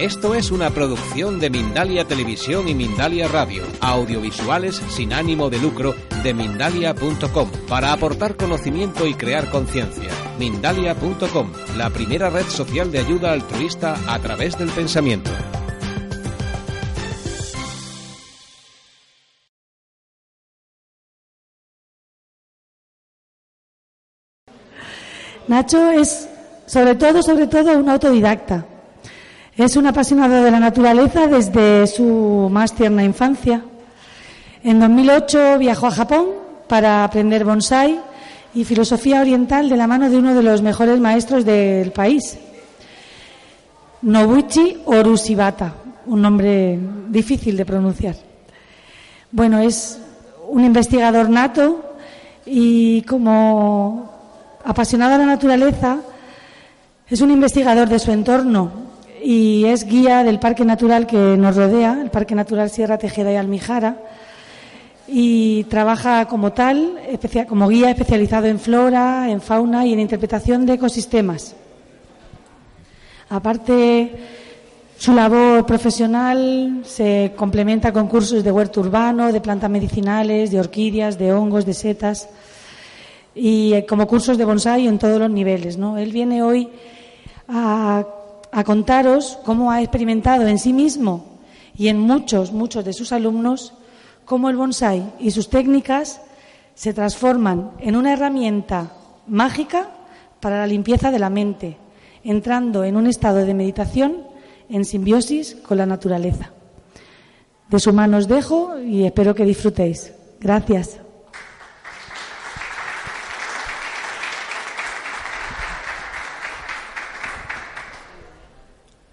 Esto es una producción de Mindalia Televisión y Mindalia Radio, audiovisuales sin ánimo de lucro de mindalia.com, para aportar conocimiento y crear conciencia. Mindalia.com, la primera red social de ayuda altruista a través del pensamiento. Nacho es, sobre todo, sobre todo, un autodidacta. Es un apasionado de la naturaleza desde su más tierna infancia. En 2008 viajó a Japón para aprender bonsai y filosofía oriental de la mano de uno de los mejores maestros del país, Nobuchi Orushibata, un nombre difícil de pronunciar. Bueno, es un investigador nato y como apasionado de la naturaleza, es un investigador de su entorno y es guía del parque natural que nos rodea, el Parque Natural Sierra Tejeda y Almijara, y trabaja como tal, como guía especializado en flora, en fauna y en interpretación de ecosistemas. Aparte, su labor profesional se complementa con cursos de huerto urbano, de plantas medicinales, de orquídeas, de hongos, de setas y eh, como cursos de bonsai en todos los niveles. ¿no? Él viene hoy a, a contaros cómo ha experimentado en sí mismo y en muchos, muchos de sus alumnos cómo el bonsai y sus técnicas se transforman en una herramienta mágica para la limpieza de la mente, entrando en un estado de meditación en simbiosis con la naturaleza. De su mano os dejo y espero que disfrutéis. Gracias.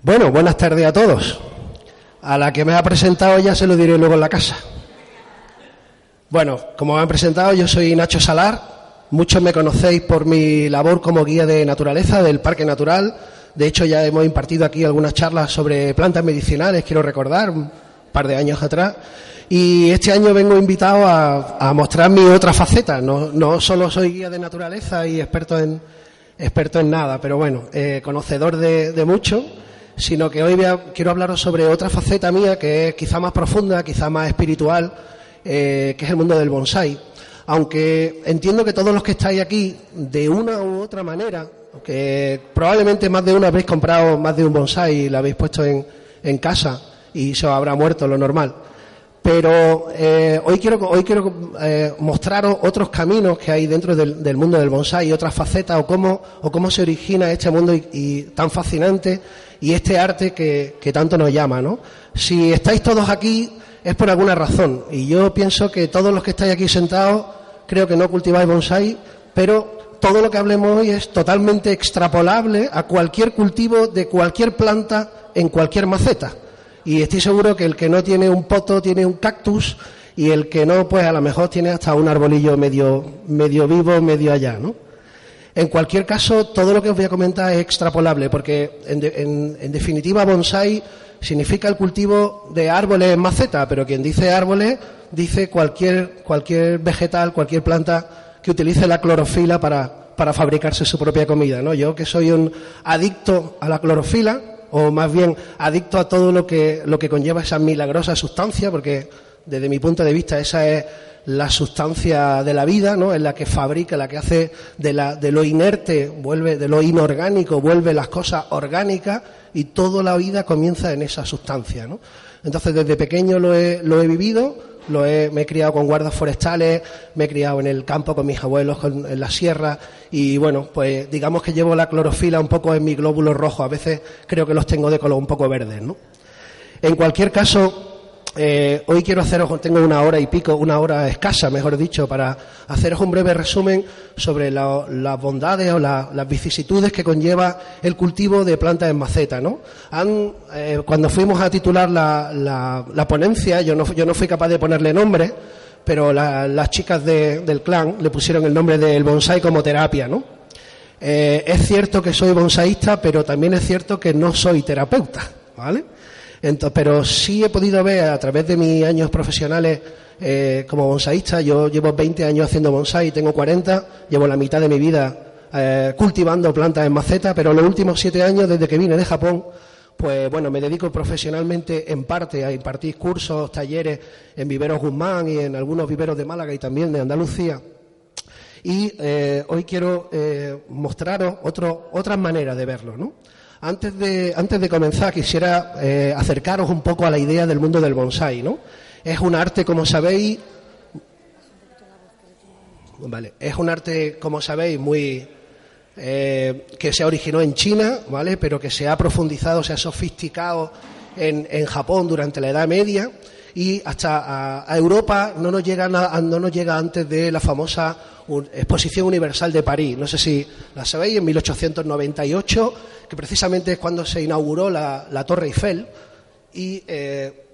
Bueno, buenas tardes a todos. A la que me ha presentado ya se lo diré luego en la casa. Bueno, como me han presentado, yo soy Nacho Salar. Muchos me conocéis por mi labor como guía de naturaleza del Parque Natural. De hecho, ya hemos impartido aquí algunas charlas sobre plantas medicinales, quiero recordar, un par de años atrás. Y este año vengo invitado a, mostrar mi otra faceta. No, no, solo soy guía de naturaleza y experto en, experto en nada, pero bueno, eh, conocedor de, de mucho sino que hoy quiero hablaros sobre otra faceta mía que es quizá más profunda, quizá más espiritual, eh, que es el mundo del bonsai. Aunque entiendo que todos los que estáis aquí, de una u otra manera, que probablemente más de uno habéis comprado más de un bonsai y lo habéis puesto en, en casa y se os habrá muerto lo normal. Pero eh, hoy quiero, eh, mostraros otros caminos que hay dentro del, mundo del bonsai y otras facetas o cómo, o cómo se origina este mundo tan fascinante y este arte que, tanto nos llama. ¿no? Si estáis todos aquí es por alguna razón y yo pienso que todos los que estáis aquí sentados creo que no cultiváis bonsai, pero todo lo que hablemos hoy es totalmente extrapolable a cualquier cultivo de cualquier planta en cualquier maceta y estoy seguro que el que no tiene un poto tiene un cactus y el que no, pues a lo mejor tiene hasta un arbolillo medio, medio vivo, medio allá, ¿no? En cualquier caso, todo lo que os voy a comentar es extrapolable, porque en, en, definitiva bonsai significa el cultivo de árboles en maceta, pero quien dice árboles dice cualquier, cualquier vegetal, cualquier planta que utilice la clorofila para, para fabricarse su propia comida, ¿no? Yo que soy un adicto a la clorofila, o más bien adicto a todo lo que, lo que conlleva esa milagrosa sustancia, porque desde mi punto de vista esa es la sustancia de la vida, ¿no? Es la que fabrica, la que hace de, la, de lo inerte, vuelve, de lo inorgánico, vuelve las cosas orgánicas y toda la vida comienza en esa sustancia, ¿no? Entonces desde pequeño lo he, lo he vivido, lo he, me he criado con guardas forestales, me he criado en el campo con mis abuelos, en la sierra, y bueno, pues digamos que llevo la clorofila un poco en mi glóbulo rojo, a veces creo que los tengo de color un poco verde, ¿no? En cualquier caso, eh, hoy quiero haceros, tengo una hora y pico, una hora escasa, mejor dicho, para haceros un breve resumen sobre las bondades o las vicisitudes que conlleva el cultivo de plantas en maceta. ¿no? Eh, cuando fuimos a titular la, ponencia, yo no, fui capaz de ponerle nombre, pero las chicas del clan le pusieron el nombre del bonsai como terapia. ¿no? Eh, es cierto que soy bonsaísta, pero también es cierto que no soy terapeuta. ¿vale? Pero sí he podido ver a través de mis años profesionales eh, como bonsaísta, yo llevo 20 años haciendo bonsai, tengo 40, llevo la mitad de mi vida eh, cultivando plantas en maceta, pero los últimos 7 años, desde que vine de Japón, pues bueno, me dedico profesionalmente en parte a impartir cursos, talleres en Viveros Guzmán y en algunos viveros de Málaga y también de Andalucía. Y eh, hoy quiero mostraros otro, otras maneras de verlo, ¿no? Antes de, antes de comenzar, quisiera eh, acercaros un poco a la idea del mundo del bonsai, ¿no? Es un arte, como sabéis, vale, es un arte, como sabéis, muy eh, que se originó en China, ¿vale? Pero que se ha profundizado, se ha sofisticado en, en Japón durante la Edad Media y hasta a, Europa no nos llega no nos llega antes de la famosa Exposición Universal de París. No sé si la sabéis, en 1898, que precisamente es cuando se inauguró la, Torre Eiffel y eh,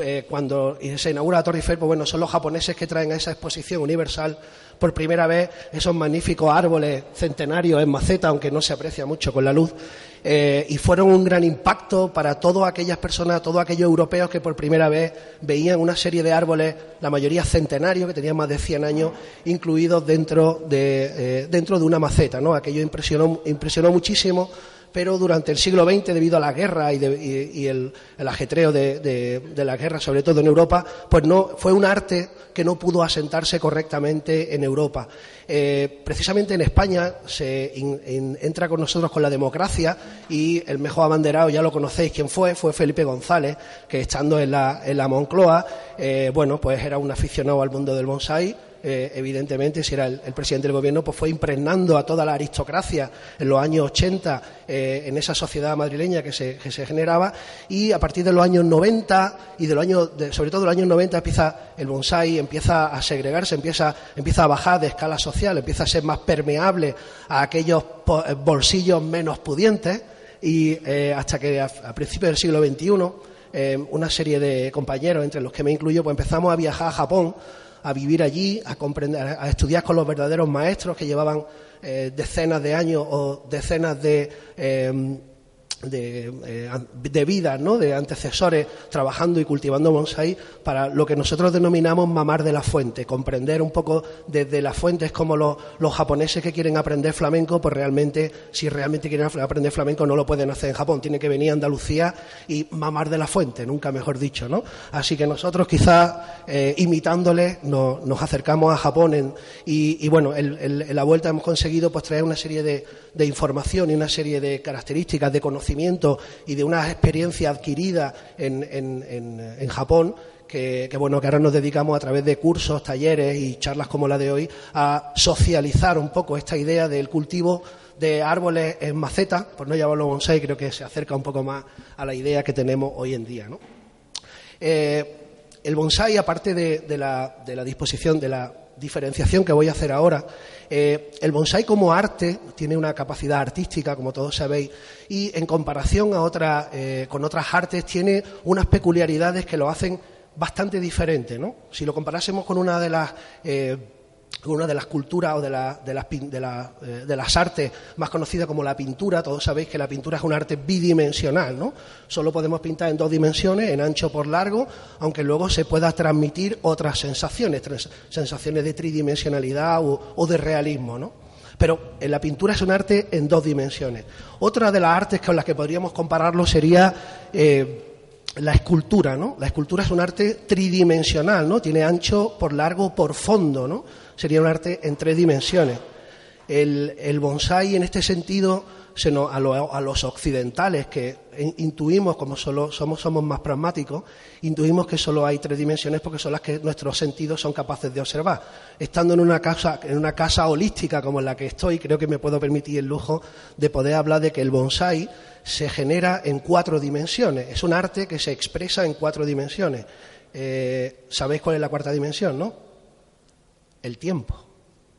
eh, cuando se inaugura la Torre Eiffel, pues bueno, son los japoneses que traen a esa exposición universal por primera vez esos magníficos árboles centenarios en maceta, aunque no se aprecia mucho con la luz, eh, y fueron un gran impacto para todas aquellas personas, todos aquellos europeos que por primera vez veían una serie de árboles, la mayoría centenarios, que tenían más de 100 años, incluidos dentro de, eh, dentro de una maceta. ¿no? Aquello impresionó, impresionó muchísimo pero durante el siglo XX, debido a la guerra y, el, ajetreo de, la guerra, sobre todo en Europa, pues no fue un arte que no pudo asentarse correctamente en Europa. Eh, precisamente en España se entra con nosotros con la democracia y el mejor abanderado, ya lo conocéis quién fue, fue Felipe González, que estando en la, en la Moncloa, eh, bueno, pues era un aficionado al mundo del bonsai eh, evidentemente, si era el, presidente del gobierno, pues fue impregnando a toda la aristocracia en los años 80 eh, en esa sociedad madrileña que se, generaba y a partir de los años 90 y de los años, sobre todo de los años 90 empieza el bonsai, empieza a segregarse, empieza, empieza a bajar de escala social, empieza a ser más permeable a aquellos eh, bolsillos menos pudientes y hasta que a, a principios del siglo XXI una serie de compañeros, entre los que me incluyo, pues empezamos a viajar a Japón a vivir allí, a, comprender, a estudiar con los verdaderos maestros que llevaban eh, decenas de años o decenas de eh, de, eh, de vida, ¿no? de antecesores trabajando y cultivando bonsai para lo que nosotros denominamos mamar de la fuente, comprender un poco desde las fuentes como los, los japoneses que quieren aprender flamenco, pues realmente, si realmente quieren aprender flamenco, no lo pueden hacer en Japón, tienen que venir a Andalucía y mamar de la fuente, nunca mejor dicho, ¿no? Así que nosotros quizás eh, imitándoles nos, nos, acercamos a Japón y, y, bueno, en la vuelta hemos conseguido pues traer una serie de, de información y una serie de características, de y de una experiencia adquirida en, en, Japón que, bueno, que ahora nos dedicamos a través de cursos, talleres y charlas como la de hoy a socializar un poco esta idea del cultivo de árboles en maceta, por no llamarlo bonsai, creo que se acerca un poco más a la idea que tenemos hoy en día. Eh, el bonsai, aparte de, la, de la disposición de la diferenciación que voy a hacer ahora. Eh, el bonsai como arte tiene una capacidad artística, como todos sabéis, y en comparación a otra, eh, con otras artes tiene unas peculiaridades que lo hacen bastante diferente. ¿no? Si lo comparásemos con una de las eh, una de las culturas o de, de, las, eh, de, las artes más conocidas como la pintura. Todos sabéis que la pintura es un arte bidimensional, ¿no? Solo podemos pintar en dos dimensiones, en ancho por largo, aunque luego se pueda transmitir otras sensaciones, sensaciones de tridimensionalidad o, de realismo, ¿no? Pero en la pintura es un arte en dos dimensiones. Otra de las artes con las que podríamos compararlo sería eh, la escultura, ¿no? La escultura es un arte tridimensional, ¿no? Tiene ancho por largo por fondo, ¿no? Sería un arte en tres dimensiones. El, el bonsai, en este sentido, se a, los occidentales que intuimos, como solo somos, somos más pragmáticos, intuimos que solo hay tres dimensiones porque son las que nuestros sentidos son capaces de observar. Estando en una casa, en una casa holística como en la que estoy, creo que me puedo permitir el lujo de poder hablar de que el bonsai se genera en cuatro dimensiones. Es un arte que se expresa en cuatro dimensiones. Eh, ¿Sabéis cuál es la cuarta dimensión, no? El tiempo.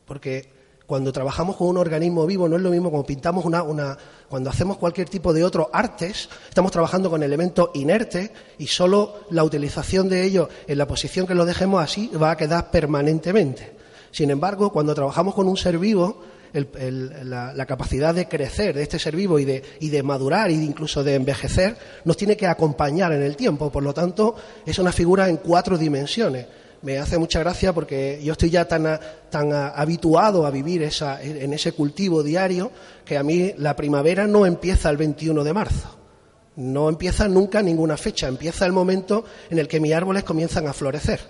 Porque cuando trabajamos con un organismo vivo no es lo mismo como pintamos una, una, cuando hacemos cualquier tipo de otro artes, estamos trabajando con elementos inertes y solo la utilización de ellos en la posición que lo dejemos así va a quedar permanentemente. Sin embargo, cuando trabajamos con un ser vivo, la, capacidad de crecer de este ser vivo y de, y de madurar y incluso de envejecer nos tiene que acompañar en el tiempo. Por lo tanto, es una figura en cuatro dimensiones. Me hace mucha gracia porque yo estoy ya tan, tan habituado a vivir esa, en ese cultivo diario que a mí la primavera no empieza el 21 de marzo No empieza nunca ninguna fecha, empieza el momento en el que mis árboles comienzan a florecer,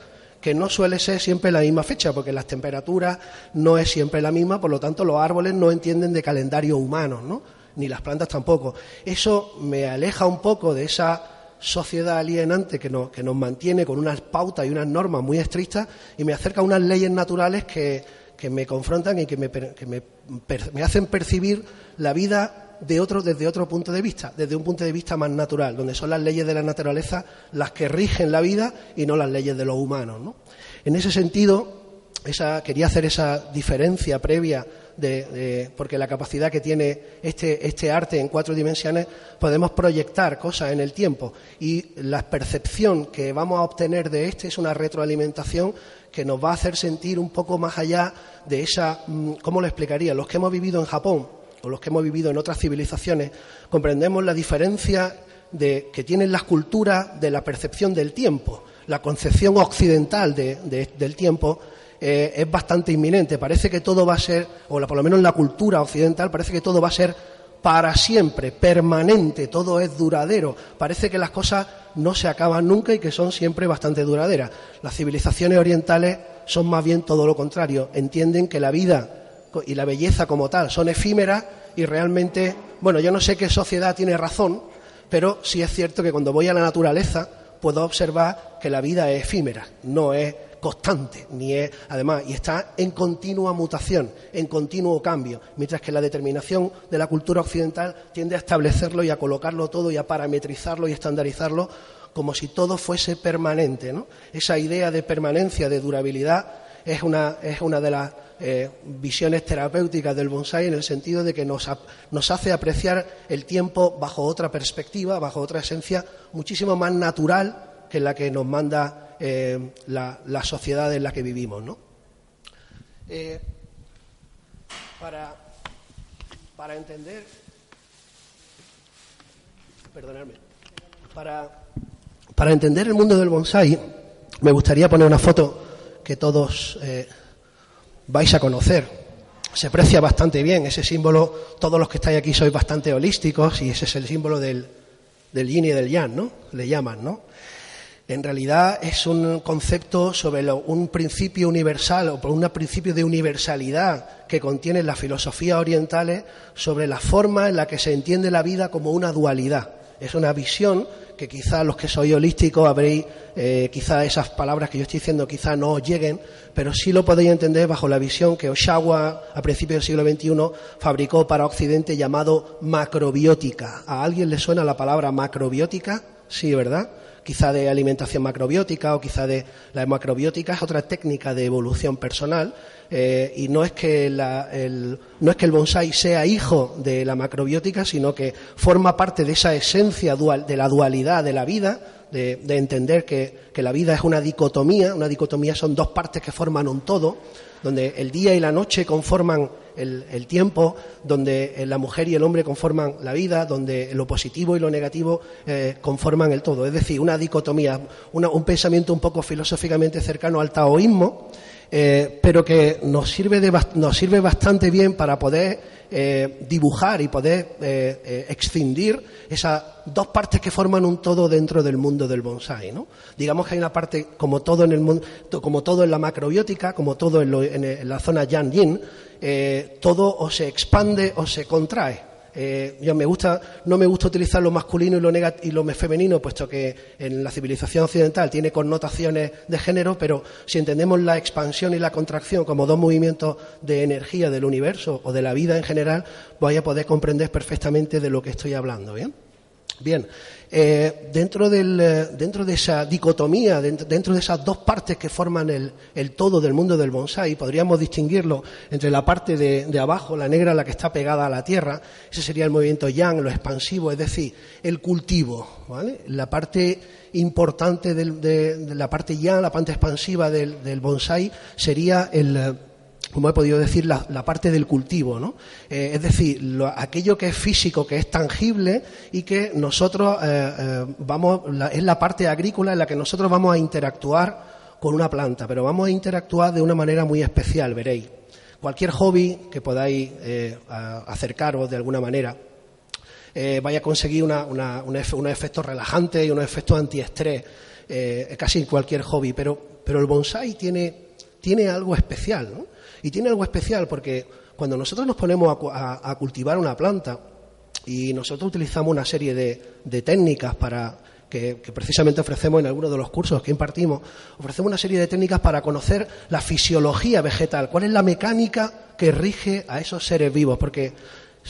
que no suele ser siempre la misma fecha, porque las temperaturas no es siempre la misma, por lo tanto los árboles no entienden de calendario humano, ¿no? ni las plantas tampoco. Eso me aleja un poco de esa sociedad alienante que nos, que nos mantiene con unas pautas y unas normas muy estrictas y me acerca a unas leyes naturales que, que me confrontan y que, me, que me, me, hacen percibir la vida de otro, desde otro punto de vista, desde un punto de vista más natural, donde son las leyes de la naturaleza las que rigen la vida y no las leyes de los humanos. ¿no? En ese sentido, esa, quería hacer esa diferencia previa de, porque la capacidad que tiene este, este, arte en cuatro dimensiones, podemos proyectar cosas en el tiempo y la percepción que vamos a obtener de este es una retroalimentación que nos va a hacer sentir un poco más allá de esa, mm, ¿cómo lo explicaría? Los que hemos vivido en Japón o los que hemos vivido en otras civilizaciones, comprendemos la diferencia de, que tienen las culturas de la percepción del tiempo. La concepción occidental del tiempo eh, es bastante inminente. Parece que todo va a ser, o por lo menos en la cultura occidental, parece que todo va a ser para siempre, permanente, todo es duradero. Parece que las cosas no se acaban nunca y que son siempre bastante duraderas. Las civilizaciones orientales son más bien todo lo contrario. Entienden que la vida y la belleza como tal son efímeras y realmente, bueno, yo no sé qué sociedad tiene razón, pero sí es cierto que cuando voy a la naturaleza puedo observar que la vida es efímera, no es constante, ni es, además, y está en continua mutación, en continuo cambio, mientras que la determinación de la cultura occidental tiende a establecerlo y a colocarlo todo y a parametrizarlo y estandarizarlo como si todo fuese permanente. ¿no? Esa idea de permanencia, de durabilidad, es una, es una de las eh, visiones terapéuticas del bonsai en el sentido de que nos, nos, hace apreciar el tiempo bajo otra perspectiva, bajo otra esencia, muchísimo más natural que la que nos manda eh, la, sociedad en la que vivimos. ¿no? Eh, para, para entender, perdonadme, para, para entender el mundo del bonsai, me gustaría poner una foto que todos eh, vais a conocer. Se aprecia bastante bien ese símbolo, todos los que estáis aquí sois bastante holísticos y ese es el símbolo del, del yin y del yang, ¿no? Le llaman, ¿no? En realidad es un concepto sobre un principio universal o por un principio de universalidad que contiene las filosofías orientales sobre la forma en la que se entiende la vida como una dualidad. Es una visión que quizá los que sois holísticos habréis, eh, quizá esas palabras que yo estoy diciendo quizá no os lleguen, pero sí lo podéis entender bajo la visión que Oshawa a principios del siglo XXI fabricó para Occidente llamado macrobiótica. ¿A alguien le suena la palabra macrobiótica? Sí, ¿verdad? Quizá de alimentación macrobiótica o quizá de la macrobiótica es otra técnica de evolución personal eh, y no es que el, no es que el bonsai sea hijo de la macrobiótica sino que forma parte de esa esencia dual, de la dualidad de la vida de, entender que, que la vida es una dicotomía una dicotomía son dos partes que forman un todo donde el día y la noche conforman el, tiempo, donde eh, la mujer y el hombre conforman la vida, donde lo positivo y lo negativo eh, conforman el todo. Es decir, una dicotomía, un pensamiento un poco filosóficamente cercano al taoísmo, eh, pero que nos sirve, nos sirve bastante bien para poder dibujar y poder excindir esas dos partes que forman un todo dentro del mundo del bonsai. ¿no? Digamos que hay una parte, como todo en el mundo, como todo en la macrobiótica, como todo en, en la zona yang yin, eh, todo o se expande o se contrae. Eh, yo me gusta, no me gusta utilizar lo masculino y lo, y lo femenino, puesto que en la civilización occidental tiene connotaciones de género, pero si entendemos la expansión y la contracción como dos movimientos de energía del universo o de la vida en general, voy a poder comprender perfectamente de lo que estoy hablando. ¿bien? Bien, eh, dentro, del, eh, dentro, de esa dicotomía, dentro, de esas dos partes que forman el, el, todo del mundo del bonsai, podríamos distinguirlo entre la parte de, abajo, la negra, la que está pegada a la tierra, ese sería el movimiento yang, lo expansivo, es decir, el cultivo, ¿vale? La parte importante de, la parte yang, la parte expansiva del, del bonsai, sería el como he podido decir, la, parte del cultivo, ¿no? Eh, es decir, aquello que es físico, que es tangible y que nosotros eh, eh, vamos, es la parte agrícola en la que nosotros vamos a interactuar con una planta, pero vamos a interactuar de una manera muy especial, veréis. Cualquier hobby que podáis acercaros de alguna manera, vaya a conseguir una, una, unos efectos relajantes y unos efectos antiestrés, casi cualquier hobby. Pero, pero el bonsai tiene, tiene algo especial, ¿no? Y tiene algo especial porque cuando nosotros nos ponemos a, cultivar una planta y nosotros utilizamos una serie de, técnicas para que, precisamente ofrecemos en algunos de los cursos que impartimos, ofrecemos una serie de técnicas para conocer la fisiología vegetal, cuál es la mecánica que rige a esos seres vivos, porque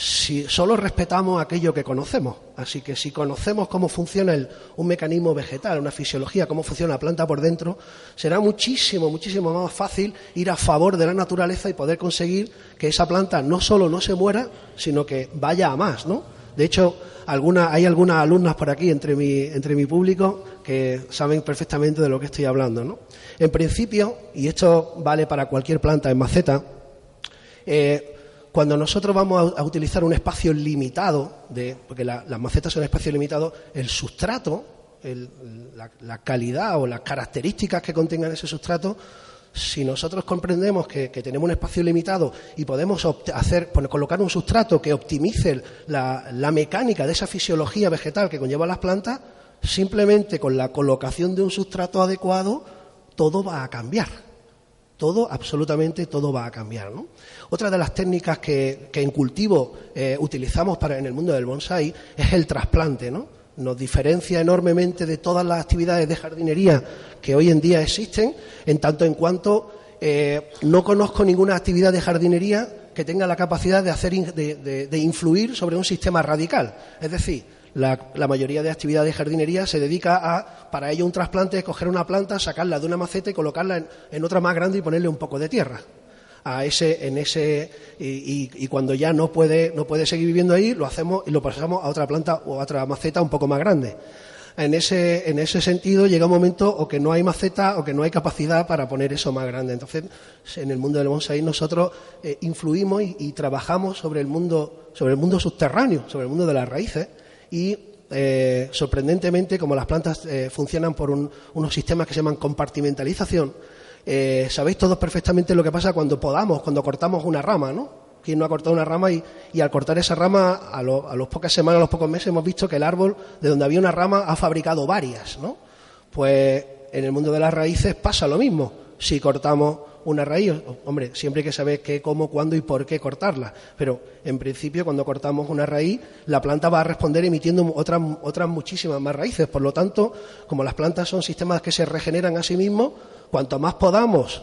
si solo respetamos aquello que conocemos. Así que si conocemos cómo funciona un mecanismo vegetal, una fisiología, cómo funciona la planta por dentro, será muchísimo, muchísimo más fácil ir a favor de la naturaleza y poder conseguir que esa planta no solo no se muera, sino que vaya a más, ¿no? De hecho, hay algunas alumnas por aquí entre mi, entre mi público que saben perfectamente de lo que estoy hablando, ¿no? En principio, y esto vale para cualquier planta en maceta, eh, cuando nosotros vamos a, utilizar un espacio limitado, de, porque las macetas son espacios limitados, el sustrato, la, calidad o las características que contengan ese sustrato, si nosotros comprendemos que, tenemos un espacio limitado y podemos hacer, colocar un sustrato que optimice la mecánica de esa fisiología vegetal que conlleva las plantas, simplemente con la colocación de un sustrato adecuado, todo va a cambiar todo, absolutamente todo va a cambiar. ¿no? Otra de las técnicas que, en cultivo eh, utilizamos para, en el mundo del bonsai es el trasplante. ¿no? Nos diferencia enormemente de todas las actividades de jardinería que hoy en día existen, en tanto en cuanto eh, no conozco ninguna actividad de jardinería que tenga la capacidad de, hacer, de influir sobre un sistema radical. Es decir, la, mayoría de actividades de jardinería se dedica a, para ello, un trasplante es coger una planta, sacarla de una maceta y colocarla en, otra más grande y ponerle un poco de tierra. A ese, en ese, y, cuando ya no puede, no puede seguir viviendo ahí, lo hacemos y lo pasamos a otra planta o a otra maceta un poco más grande. En ese, en ese sentido llega un momento o que no hay maceta o que no hay capacidad para poner eso más grande. Entonces, en el mundo del bonsai nosotros eh, influimos y, trabajamos sobre el mundo, sobre el mundo subterráneo, sobre el mundo de las raíces y eh, sorprendentemente, como las plantas eh, funcionan por unos sistemas que se llaman compartimentalización, eh, sabéis todos perfectamente lo que pasa cuando podamos, cuando cortamos una rama, ¿no? ¿Quién no ha cortado una rama y, al cortar esa rama, a, a las pocas semanas, a los pocos meses, hemos visto que el árbol, de donde había una rama, ha fabricado varias, ¿no? Pues en el mundo de las raíces pasa lo mismo. Si cortamos una raíz, hombre, siempre hay que saber qué, cómo, cuándo y por qué cortarla. Pero en principio, cuando cortamos una raíz, la planta va a responder emitiendo otras, otras muchísimas más raíces. Por lo tanto, como las plantas son sistemas que se regeneran a sí mismos, cuanto más podamos,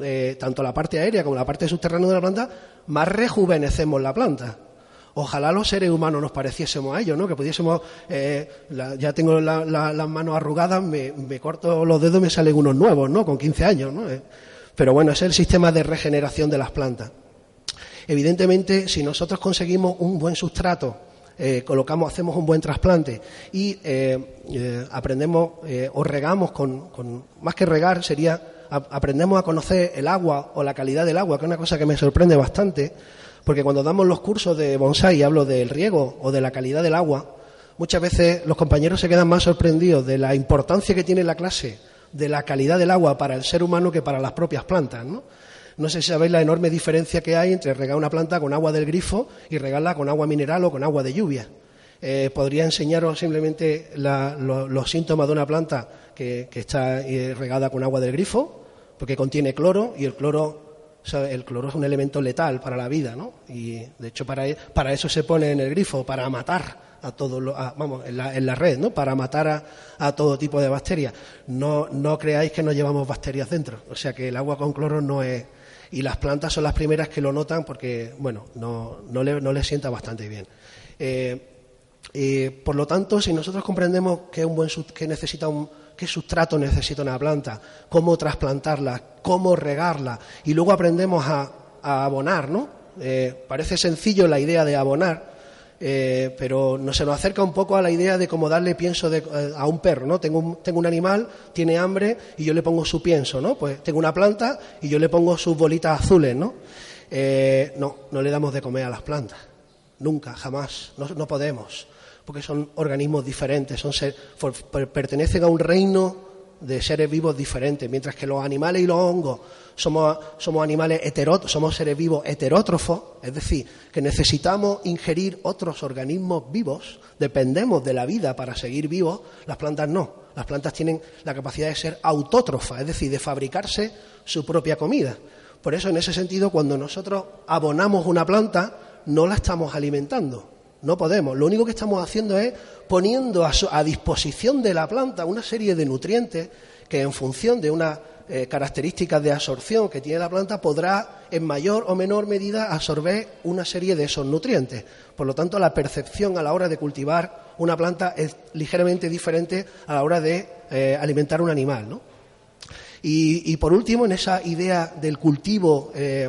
eh, tanto la parte aérea como la parte subterránea de la planta, más rejuvenecemos la planta. Ojalá los seres humanos nos pareciésemos a ellos, ¿no? Que pudiésemos, eh, ya tengo las manos arrugadas, me, corto los dedos y me salen unos nuevos, ¿no? Con 15 años, ¿no? Eh, pero bueno, es el sistema de regeneración de las plantas. Evidentemente, si nosotros conseguimos un buen sustrato, eh, colocamos, hacemos un buen trasplante y eh, eh, aprendemos o regamos con, más que regar sería aprendemos a conocer el agua o la calidad del agua, que es una cosa que me sorprende bastante, porque cuando damos los cursos de bonsai hablo del riego o de la calidad del agua, muchas veces los compañeros se quedan más sorprendidos de la importancia que tiene la clase de la calidad del agua para el ser humano que para las propias plantas, ¿no? No sé si sabéis la enorme diferencia que hay entre regar una planta con agua del grifo y regarla con agua mineral o con agua de lluvia. Eh, podría enseñaros simplemente los síntomas de una planta que, está eh, regada con agua del grifo, porque contiene cloro y el cloro, el cloro es un elemento letal para la vida, ¿no? Y de hecho para, para eso se pone en el grifo, para matar a todo lo, vamos, en la, en la, red, ¿no? Para matar a, todo tipo de bacterias. No, no creáis que no llevamos bacterias dentro. O sea que el agua con cloro no es. Y las plantas son las primeras que lo notan porque, bueno, no, no, le, no les sienta bastante bien. Eh, por lo tanto, si nosotros comprendemos que, un buen, que necesita un, qué sustrato necesita una planta, cómo trasplantarla, cómo regarla, y luego aprendemos a, abonar, ¿no? Eh, parece sencillo la idea de abonar, eh, pero no se nos acerca un poco a la idea de cómo darle pienso eh, a un perro, ¿no? Tengo un, tengo un animal, tiene hambre y yo le pongo su pienso, ¿no? Pues tengo una planta y yo le pongo sus bolitas azules, ¿no? Eh, no, no le damos de comer a las plantas, nunca, jamás, no, podemos, porque son organismos diferentes, son pertenecen a un reino de seres vivos diferentes, mientras que los animales y los hongos somos, somos animales heterótrofos, somos seres vivos heterótrofos, es decir, que necesitamos ingerir otros organismos vivos, dependemos de la vida para seguir vivos, las plantas no. Las plantas tienen la capacidad de ser autótrofas, es decir, de fabricarse su propia comida. Por eso, en ese sentido, cuando nosotros abonamos una planta, no la estamos alimentando, no podemos. Lo único que estamos haciendo es poniendo a, disposición de la planta una serie de nutrientes que en función de unas eh, características de absorción que tiene la planta podrá en mayor o menor medida absorber una serie de esos nutrientes. Por lo tanto, la percepción a la hora de cultivar una planta es ligeramente diferente a la hora de eh, alimentar un animal. Y, por último, en esa idea del cultivo eh,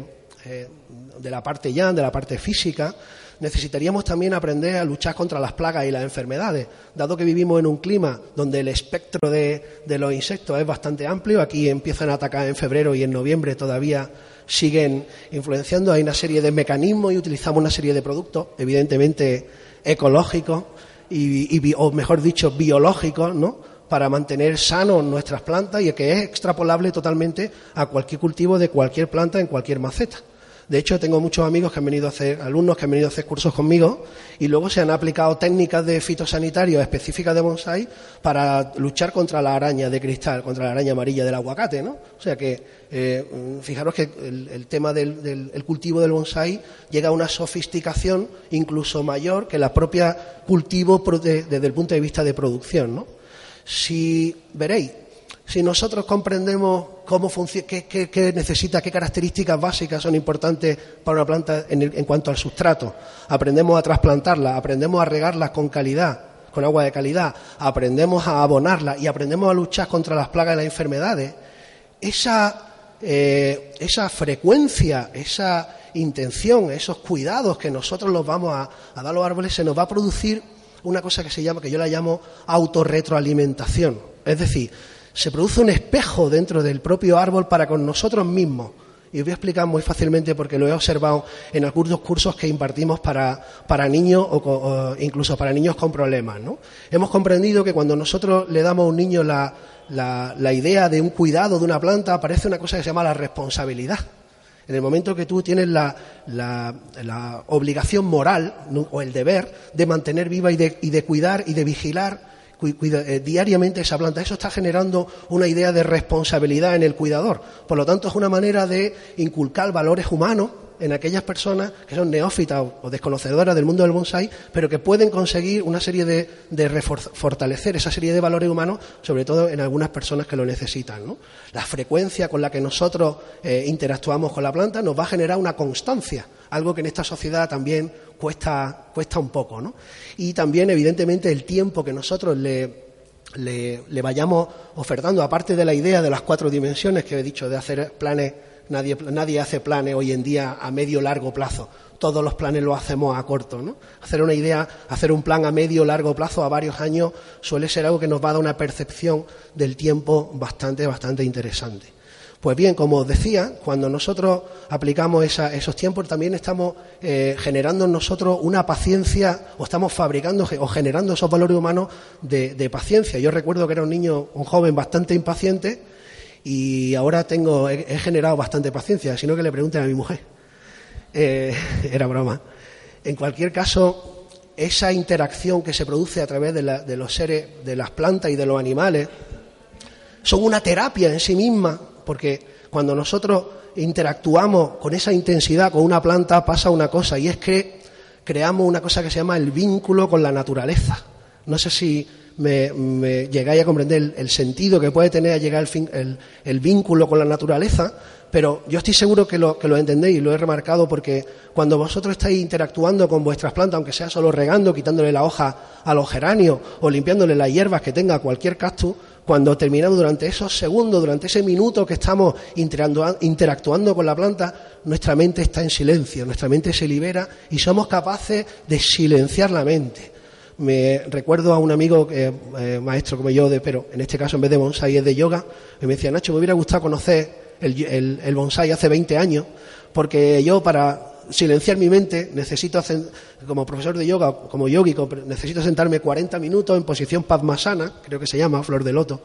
de la parte ya, de la parte física, necesitaríamos también aprender a luchar contra las plagas y las enfermedades. Dado que vivimos en un clima donde el espectro de, los insectos es bastante amplio, aquí empiezan a atacar en febrero y en noviembre todavía siguen influenciando. Hay una serie de mecanismos y utilizamos una serie de productos, evidentemente ecológicos, y, o mejor dicho, biológicos, ¿no? para mantener sanos nuestras plantas y que es extrapolable totalmente a cualquier cultivo de cualquier planta en cualquier maceta. De hecho, tengo muchos amigos que han venido a hacer, alumnos que han venido a hacer cursos conmigo y luego se han aplicado técnicas de fitosanitario específicas de bonsai para luchar contra la araña de cristal, contra la araña amarilla del aguacate, ¿no? O sea que, eh, fijaros que el, tema del, cultivo del bonsai llega a una sofisticación incluso mayor que la propia cultivo desde el punto de vista de producción, ¿no? Si veréis, si nosotros comprendemos cómo funciona, qué, necesita, qué características básicas son importantes para una planta en, cuanto al sustrato, aprendemos a trasplantarla, aprendemos a regarla con calidad, con agua de calidad, aprendemos a abonarla y aprendemos a luchar contra las plagas y las enfermedades, esa, eh, esa frecuencia, esa intención, esos cuidados que nosotros los vamos a, a dar a los árboles, se nos va a producir una cosa que se llama, que yo la llamo autorretroalimentación. Es decir, se produce un espejo dentro del propio árbol para con nosotros mismos. Y os voy a explicar muy fácilmente porque lo he observado en algunos cursos que impartimos para, niños o, incluso para niños con problemas. ¿no? Hemos comprendido que cuando nosotros le damos a un niño la, la, idea de un cuidado de una planta, aparece una cosa que se llama la responsabilidad. En el momento que tú tienes la, la obligación moral o el deber de mantener viva y de, y de cuidar y de vigilar eh, diariamente esa planta. Eso está generando una idea de responsabilidad en el cuidador. Por lo tanto, es una manera de inculcar valores humanos en aquellas personas que son neófitas o desconocedoras del mundo del bonsai, pero que pueden conseguir una serie de, de fortalecer esa serie de valores humanos, sobre todo en algunas personas que lo necesitan. La frecuencia con la que nosotros eh, interactuamos con la planta nos va a generar una constancia, algo que en esta sociedad también cuesta, cuesta un poco, ¿no? Y también, evidentemente, el tiempo que nosotros le, le, vayamos ofertando, aparte de la idea de las cuatro dimensiones que he dicho, de hacer planes, nadie, nadie hace planes hoy en día a medio largo plazo. Todos los planes los hacemos a corto, ¿no? Hacer una idea, hacer un plan a medio largo plazo, a varios años, suele ser algo que nos va a dar una percepción del tiempo bastante, bastante interesante. Pues bien, como os decía, cuando nosotros aplicamos esos tiempos, también estamos eh, generando en nosotros una paciencia, o estamos fabricando o generando esos valores humanos de, paciencia. Yo recuerdo que era un niño, un joven bastante impaciente, y ahora tengo, he, generado bastante paciencia, sino que le pregunten a mi mujer. Eh, era broma. En cualquier caso, esa interacción que se produce a través de, de los seres, de las plantas y de los animales, son una terapia en sí misma porque cuando nosotros interactuamos con esa intensidad con una planta pasa una cosa y es que creamos una cosa que se llama el vínculo con la naturaleza. No sé si me, llegáis a comprender el, sentido que puede tener a llegar el, vínculo con la naturaleza, pero yo estoy seguro que lo, que lo entendéis y lo he remarcado porque cuando vosotros estáis interactuando con vuestras plantas, aunque sea solo regando, quitándole la hoja a los geranios o limpiándole las hierbas que tenga cualquier cactus, cuando terminamos durante esos segundos, durante ese minuto que estamos interactuando con la planta, nuestra mente está en silencio, nuestra mente se libera y somos capaces de silenciar la mente. Me recuerdo a un amigo, eh, maestro como yo, de, pero en este caso en vez de bonsai es de yoga, me decía, Nacho, me hubiera gustado conocer el, el bonsai hace 20 años, porque yo para silenciar mi mente, necesito como profesor de yoga, como yogi, necesito sentarme 40 minutos en posición padmasana, creo que se llama, flor de loto,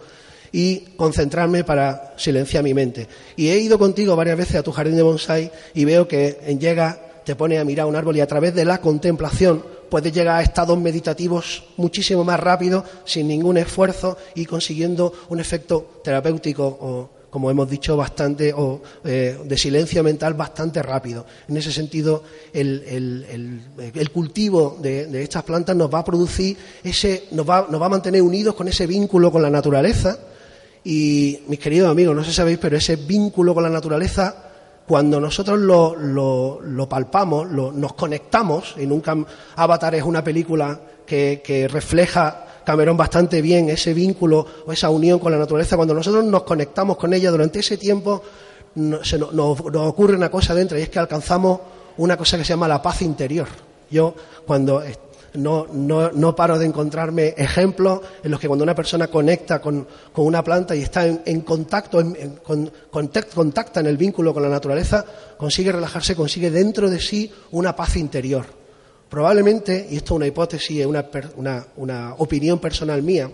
y concentrarme para silenciar mi mente. Y he ido contigo varias veces a tu jardín de bonsai y veo que en llega te pone a mirar un árbol y a través de la contemplación puedes llegar a estados meditativos muchísimo más rápido, sin ningún esfuerzo y consiguiendo un efecto terapéutico o, como hemos dicho, bastante, o eh, de silencio mental bastante rápido. En ese sentido, el, cultivo de, estas plantas nos va a producir ese, nos va, nos va a mantener unidos con ese vínculo con la naturaleza. Y mis queridos amigos, no sé si sabéis, pero ese vínculo con la naturaleza cuando nosotros lo, lo, palpamos, nos conectamos, y nunca Avatar es una película que, refleja Camerón bastante bien ese vínculo o esa unión con la naturaleza, cuando nosotros nos conectamos con ella durante ese tiempo, se nos, ocurre una cosa dentro y es que alcanzamos una cosa que se llama la paz interior. Yo, cuando no, no, no, paro de encontrarme ejemplos en los que cuando una persona conecta con, una planta y está en, contacto, en, contacta en el vínculo con la naturaleza, consigue relajarse, consigue dentro de sí una paz interior. Probablemente, y esto es una hipótesis, es una, una, una opinión personal mía,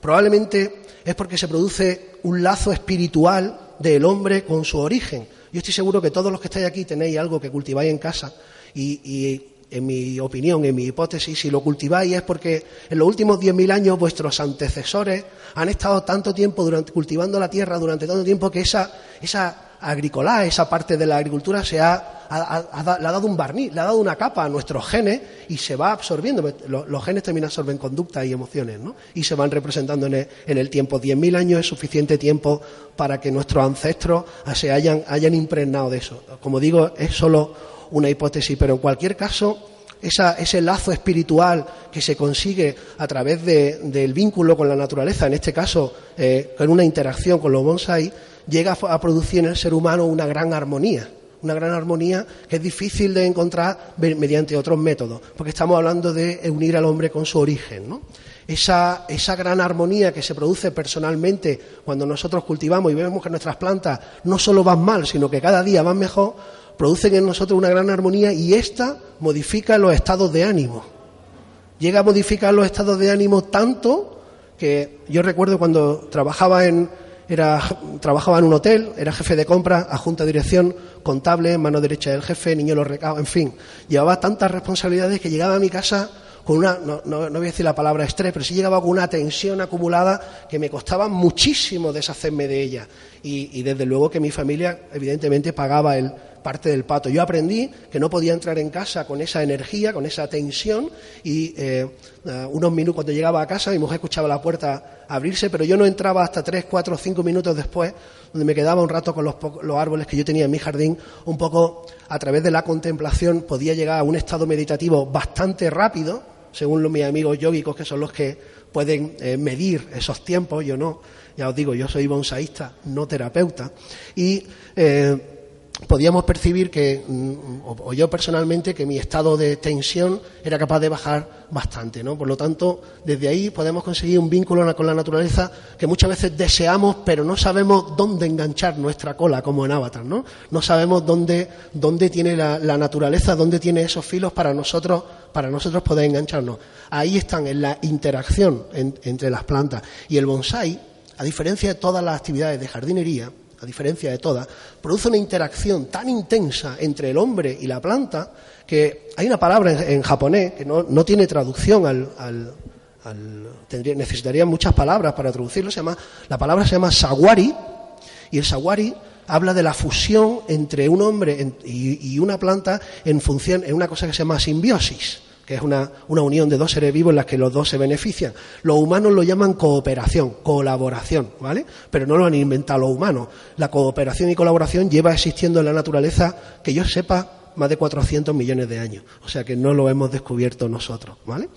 probablemente es porque se produce un lazo espiritual del hombre con su origen. Yo estoy seguro que todos los que estáis aquí tenéis algo que cultiváis en casa y en mi opinión, en mi hipótesis, si lo cultiváis es porque en los últimos 10.000 años vuestros antecesores han estado tanto tiempo durante, cultivando la tierra, durante tanto tiempo que esa, esa agrícola, esa parte de la agricultura se ha, le ha dado un barniz, le ha dado una capa a nuestros genes y se va absorbiendo. Los, genes también absorben conducta y emociones, ¿no? Y se van representando en el, en el tiempo. 10.000 años es suficiente tiempo para que nuestros ancestros se hayan, hayan impregnado de eso. Como digo, es solo una hipótesis, pero en cualquier caso, ese lazo espiritual que se consigue a través del vínculo con la naturaleza, en este caso eh, con una interacción con los bonsai, llega a producir en el ser humano una gran armonía. Una gran armonía que es difícil de encontrar mediante otros métodos, porque estamos hablando de unir al hombre con su origen. Esa, esa, gran armonía que se produce personalmente cuando nosotros cultivamos y vemos que nuestras plantas no solo van mal, sino que cada día van mejor, producen en nosotros una gran armonía y esta modifica los estados de ánimo. Llega a modificar los estados de ánimo tanto que yo recuerdo cuando trabajaba en, era, trabajaba en un hotel, era jefe de compra, adjunta de dirección, contable, mano derecha del jefe, niño los recados, en fin. Llevaba tantas responsabilidades que llegaba a mi casa con una, no, no, voy a decir la palabra estrés, pero sí llegaba con una tensión acumulada que me costaba muchísimo deshacerme de ella. Y desde luego que mi familia, evidentemente, pagaba el, parte del pato. Yo aprendí que no podía entrar en casa con esa energía, con esa tensión y eh, eh, unos minutos cuando llegaba a casa mi mujer escuchaba la puerta abrirse, pero yo no entraba hasta tres, cuatro, cinco minutos después, donde me quedaba un rato con los, los árboles que yo tenía en mi jardín, un poco a través de la contemplación podía llegar a un estado meditativo bastante rápido, según mis amigos yógicos que son los que pueden eh, medir esos tiempos, yo no, ya os digo, yo soy bonsaísta, no terapeuta, y podíamos percibir que, mm, o yo personalmente, que mi estado de tensión era capaz de bajar bastante, ¿no? Por lo tanto, desde ahí podemos conseguir un vínculo con la naturaleza que muchas veces deseamos, pero no sabemos dónde enganchar nuestra cola, como en Avatar, ¿no? No sabemos dónde, dónde tiene la, naturaleza, dónde tiene esos filos para nosotros, para nosotros poder engancharnos. Ahí están, en la interacción entre las plantas. Y el bonsai, a diferencia de todas las actividades de jardinería, a diferencia de todas, produce una interacción tan intensa entre el hombre y la planta que hay una palabra en, japonés que no, tiene traducción al, necesitaría muchas palabras para traducirlo, se llama, la palabra se llama sawari y el sawari habla de la fusión entre un hombre y, y una planta en función en una cosa que se llama simbiosis que es una, unión de dos seres vivos en las que los dos se benefician. Los humanos lo llaman cooperación, colaboración, ¿vale? Pero no lo han inventado los humanos. La cooperación y colaboración lleva existiendo en la naturaleza, que yo sepa, más de 400 millones de años. O sea que no lo hemos descubierto nosotros, ¿vale?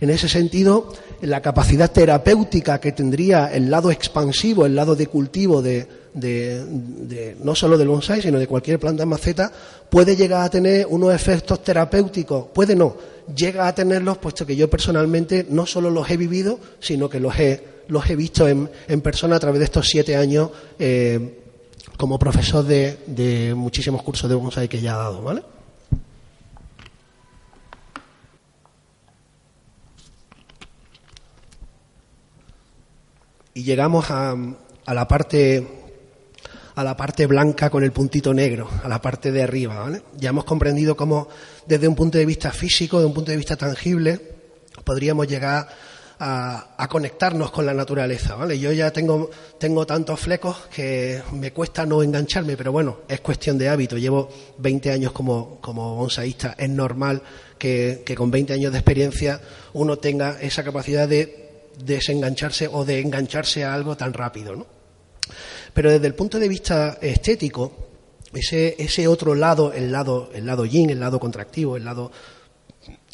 En ese sentido, la capacidad terapéutica que tendría el lado expansivo, el lado de cultivo de, de, no solo del bonsai, sino de cualquier planta en maceta, puede llegar a tener unos efectos terapéuticos, puede no, llega a tenerlos, puesto que yo personalmente no solo los he vivido, sino que los he, los he visto en, en persona a través de estos siete años eh, como profesor de, de muchísimos cursos de bonsai que ya he dado, ¿vale? y llegamos a, a la parte a la parte blanca con el puntito negro, a la parte de arriba. ¿vale? Ya hemos comprendido cómo, desde un punto de vista físico, desde un punto de vista tangible, podríamos llegar a, conectarnos con la naturaleza. ¿vale? Yo ya tengo, tengo tantos flecos que me cuesta no engancharme, pero bueno, es cuestión de hábito. Llevo 20 años como, como bonsaísta. Es normal que, que con 20 años de experiencia uno tenga esa capacidad de desengancharse o de engancharse a algo tan rápido. ¿no? Pero desde el punto de vista estético, ese, ese otro lado, el lado, el lado yin, el lado contractivo, el lado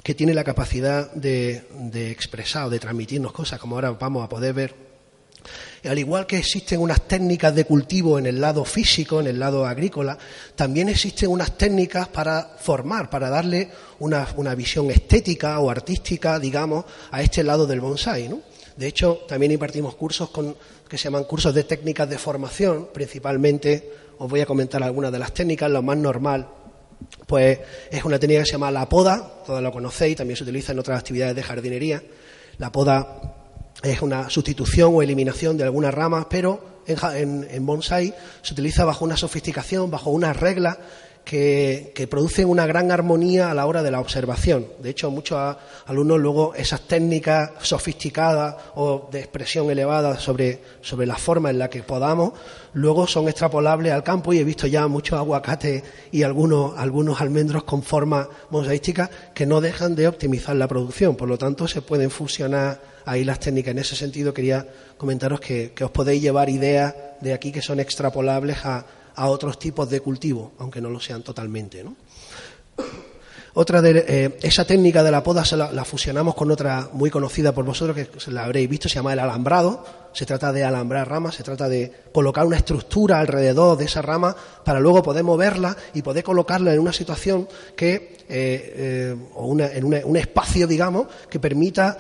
que tiene la capacidad de, expresar o de transmitirnos cosas, como ahora vamos a poder ver. Al igual que existen unas técnicas de cultivo en el lado físico, en el lado agrícola, también existen unas técnicas para formar, para darle una, visión estética o artística, digamos, a este lado del bonsai. De hecho, también impartimos cursos que se llaman cursos de técnicas de formación, principalmente, os voy a comentar algunas de las técnicas, lo más normal pues es una técnica que se llama la poda, todos lo conocéis, también se utiliza en otras actividades de jardinería. La poda es una sustitución o eliminación de algunas ramas, pero en, bonsai se utiliza bajo una sofisticación, bajo unas reglas que, producen una gran armonía a la hora de la observación. De hecho, muchos alumnos luego esas técnicas sofisticadas o de expresión elevada sobre, sobre la forma en la que podamos, luego son extrapolables al campo y he visto ya muchos aguacates y algunos, algunos almendros con forma mosaística que no dejan de optimizar la producción. Por lo tanto, se pueden fusionar ahí las técnicas. En ese sentido, quería comentaros que, que os podéis llevar ideas de aquí que son extrapolables a a otros tipos de cultivo, aunque no lo sean totalmente. ¿no? Otra de eh, esa técnica de la poda la, fusionamos con otra muy conocida por vosotros que la habréis visto, se llama el alambrado. Se trata de alambrar ramas, se trata de colocar una estructura alrededor de esa rama para luego poder moverla y poder colocarla en una situación que eh, eh, o en un espacio, digamos, que permita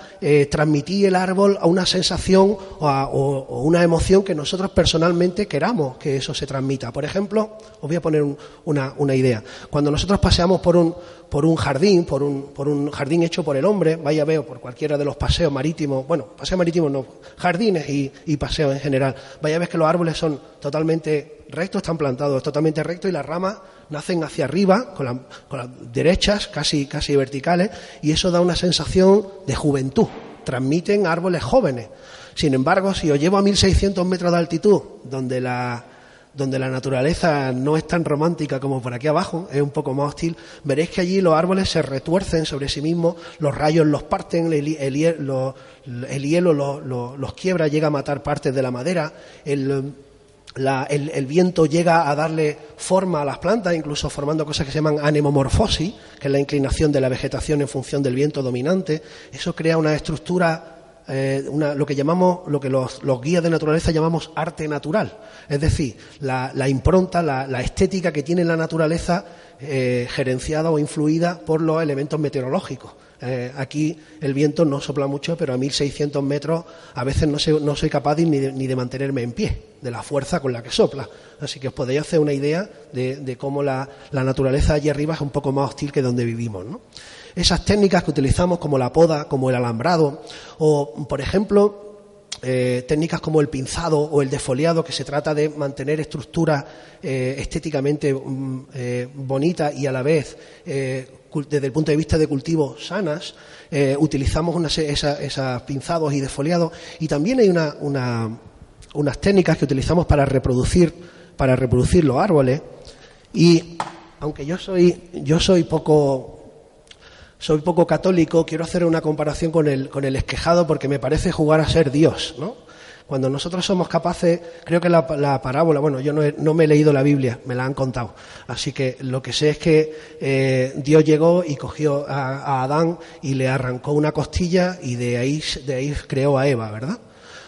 transmitir el árbol a una sensación o, una emoción que nosotros personalmente queramos que eso se transmita. Por ejemplo, os voy a poner una, una idea. Cuando nosotros paseamos por un por un jardín, por un, por un jardín hecho por el hombre, vaya veo por cualquiera de los paseos marítimos, bueno, paseos marítimos no, jardines y, paseos en general, vaya a ver que los árboles son totalmente rectos, están plantados totalmente rectos y las ramas nacen hacia arriba, con, con las derechas, casi, casi verticales, y eso da una sensación de juventud, transmiten árboles jóvenes. Sin embargo, si os llevo a 1600 metros de altitud, donde la donde la naturaleza no es tan romántica como por aquí abajo, es un poco más hostil, veréis que allí los árboles se retuercen sobre sí mismos, los rayos los parten, el, hielo los, quiebra, llega a matar partes de la madera, el, viento llega a darle forma a las plantas, incluso formando cosas que se llaman anemomorfosis, que es la inclinación de la vegetación en función del viento dominante. Eso crea una estructura eh, lo que llamamos, lo que los, guías de naturaleza llamamos arte natural. Es decir, la, impronta, la, estética que tiene la naturaleza eh, gerenciada o influida por los elementos meteorológicos. Eh, aquí el viento no sopla mucho, pero a 1600 metros a veces no, soy capaz ni, de, mantenerme en pie, de la fuerza con la que sopla. Así que os podéis hacer una idea de, cómo la, la, naturaleza allí arriba es un poco más hostil que donde vivimos. ¿no? Esas técnicas que utilizamos como la poda, como el alambrado, o por ejemplo, eh, técnicas como el pinzado o el defoliado, que se trata de mantener estructuras eh, estéticamente mm, eh, bonitas y a la vez, desde el punto de vista de cultivo, sanas, utilizamos esos pinzados y defoliados. Y también hay unas técnicas que utilizamos para reproducir, para reproducir los árboles. Y aunque yo soy, yo soy poco soy poco católico, quiero hacer una comparación con el, con el esquejado porque me parece jugar a ser Dios, ¿no? Cuando nosotros somos capaces, creo que la, parábola, bueno, yo no, me he leído la Biblia, me la han contado, así que lo que sé es que eh, Dios llegó y cogió a, Adán y le arrancó una costilla y de ahí, de ahí creó a Eva, ¿verdad?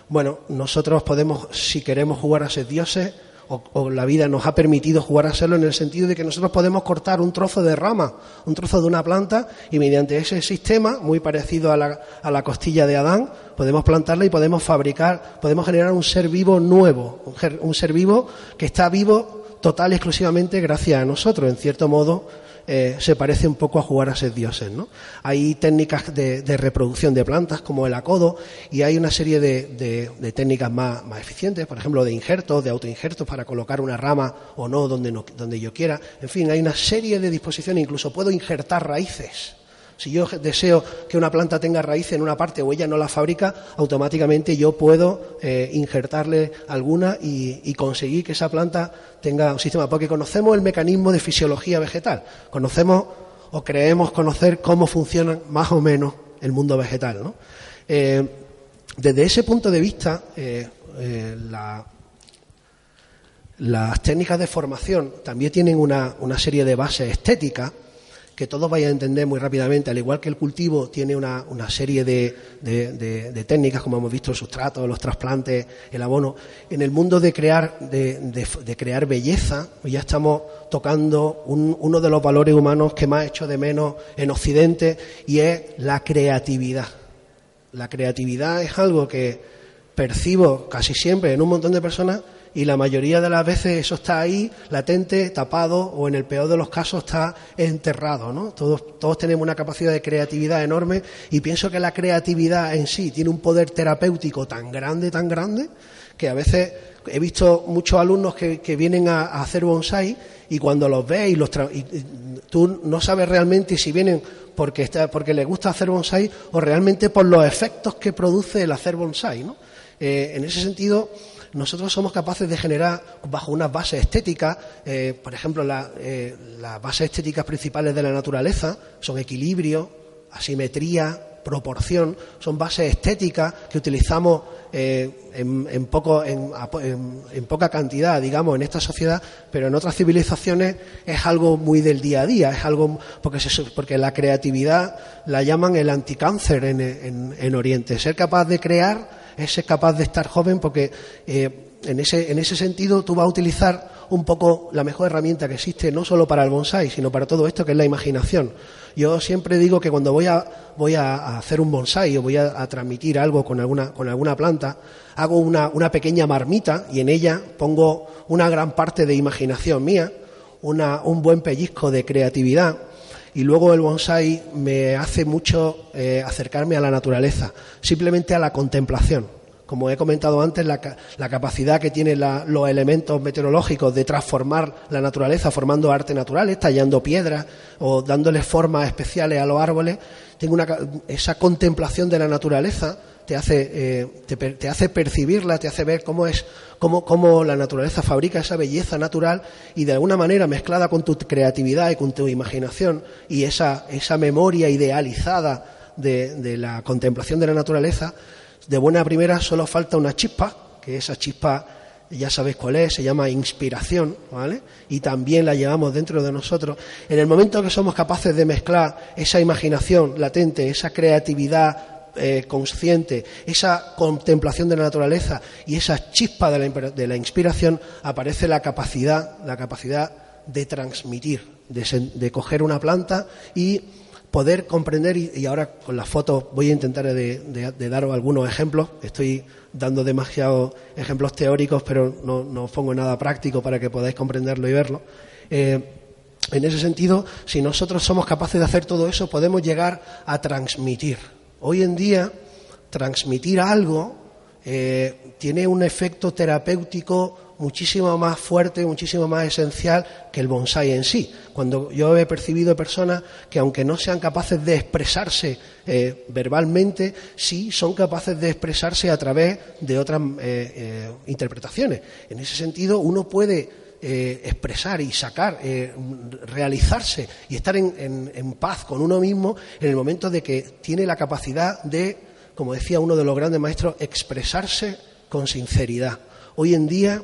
Bueno, nosotros podemos, si queremos jugar a ser dioses, o, la vida nos ha permitido jugar a serlo en el sentido de que nosotros podemos cortar un trozo de rama, un trozo de una planta y mediante ese sistema, muy parecido a la, a la costilla de Adán, podemos plantarla y podemos fabricar, podemos generar un ser vivo nuevo, un, ser vivo que está vivo total y exclusivamente gracias a nosotros. En cierto modo, eh, se parece un poco a jugar a ser dioses. ¿no? Hay técnicas de, reproducción de plantas como el acodo y hay una serie de, técnicas más, eficientes, por ejemplo, de injertos, de autoinjertos para colocar una rama o no donde, no donde yo quiera. En fin, hay una serie de disposiciones, incluso puedo injertar raíces si yo deseo que una planta tenga raíz en una parte o ella no la fabrica, automáticamente yo puedo eh, injertarle alguna y, conseguir que esa planta tenga un sistema. Porque conocemos el mecanismo de fisiología vegetal, conocemos o creemos conocer cómo funciona más o menos el mundo vegetal. Eh, desde ese punto de vista, eh, las técnicas de formación también tienen una, una serie de bases estéticas que todos vayan a entender muy rápidamente, al igual que el cultivo tiene una, serie de, técnicas, como hemos visto, el sustrato, los trasplantes, el abono, en el mundo de crear, de, crear belleza, ya estamos tocando uno de los valores humanos que más hecho de menos en Occidente y es la creatividad. La creatividad es algo que percibo casi siempre en un montón de personas y la mayoría de las veces eso está ahí, latente, tapado o en el peor de los casos está enterrado. ¿no? Todos, todos tenemos una capacidad de creatividad enorme y pienso que la creatividad en sí tiene un poder terapéutico tan grande, tan grande, que a veces he visto muchos alumnos que, vienen a, hacer bonsai y cuando los ves y, los tú no sabes realmente si vienen porque, está, porque les gusta hacer bonsai o realmente por los efectos que produce el hacer bonsai. ¿no? Eh, en ese sentido, nosotros somos capaces de generar bajo unas bases estéticas, eh, por ejemplo, eh, las bases estéticas principales de la naturaleza son equilibrio, asimetría, proporción, son bases estéticas que utilizamos eh, en, poco, en, poca cantidad, digamos, en esta sociedad, pero en otras civilizaciones es algo muy del día a día, es algo porque, porque la creatividad la llaman el anticáncer en, en Oriente, ser capaz de crear es capaz de estar joven porque eh, en, ese, en ese sentido tú vas a utilizar un poco la mejor herramienta que existe, no solo para el bonsai, sino para todo esto que es la imaginación. Yo siempre digo que cuando voy a, voy a hacer un bonsai o voy a, transmitir algo con alguna, con alguna planta, hago una, una, pequeña marmita y en ella pongo una gran parte de imaginación mía, una, un buen pellizco de creatividad y luego el bonsai me hace mucho eh, acercarme a la naturaleza, simplemente a la contemplación. Como he comentado antes, la, capacidad que tienen los elementos meteorológicos de transformar la naturaleza formando arte naturales, tallando piedras o dándoles formas especiales a los árboles, tengo esa contemplación de la naturaleza te hace, eh, te, hace percibirla, te hace ver cómo es, cómo, cómo, la naturaleza fabrica esa belleza natural y de alguna manera mezclada con tu creatividad y con tu imaginación y esa, esa memoria idealizada de, de la contemplación de la naturaleza, de buena primera solo falta una chispa, que esa chispa ya sabéis cuál es, se llama inspiración, ¿vale? Y también la llevamos dentro de nosotros. En el momento que somos capaces de mezclar esa imaginación latente, esa creatividad eh, consciente, esa contemplación de la naturaleza y esa chispa de la, inspiración, aparece la capacidad, la capacidad de transmitir, de, coger una planta y poder comprender, y, ahora con las fotos voy a intentar de, daros algunos ejemplos, estoy dando demasiados ejemplos teóricos, pero no, os pongo nada práctico para que podáis comprenderlo y verlo. Eh, en ese sentido, si nosotros somos capaces de hacer todo eso, podemos llegar a transmitir Hoy en día, transmitir algo eh, tiene un efecto terapéutico muchísimo más fuerte, muchísimo más esencial que el bonsai en sí. Cuando yo he percibido personas que aunque no sean capaces de expresarse eh, verbalmente, sí son capaces de expresarse a través de otras eh, interpretaciones. En ese sentido, uno puede eh, expresar y sacar, eh, realizarse y estar en, paz con uno mismo en el momento de que tiene la capacidad de, como decía uno de los grandes maestros, expresarse con sinceridad. Hoy en día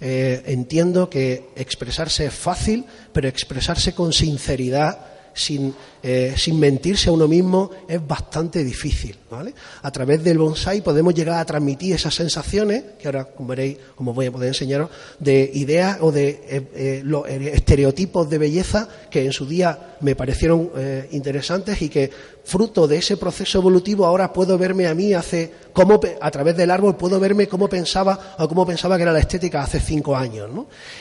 eh, entiendo que expresarse es fácil, pero expresarse con sinceridad sin, eh, sin mentirse a uno mismo es bastante difícil. ¿vale? A través del bonsai podemos llegar a transmitir esas sensaciones, que ahora como veréis, como voy a poder enseñaros, de ideas o de eh, eh, los estereotipos de belleza que en su día me parecieron interesantes y que fruto de ese proceso evolutivo, ahora puedo verme a mí hace, cómo, a través del árbol, puedo verme cómo pensaba o cómo pensaba que era la estética hace cinco años.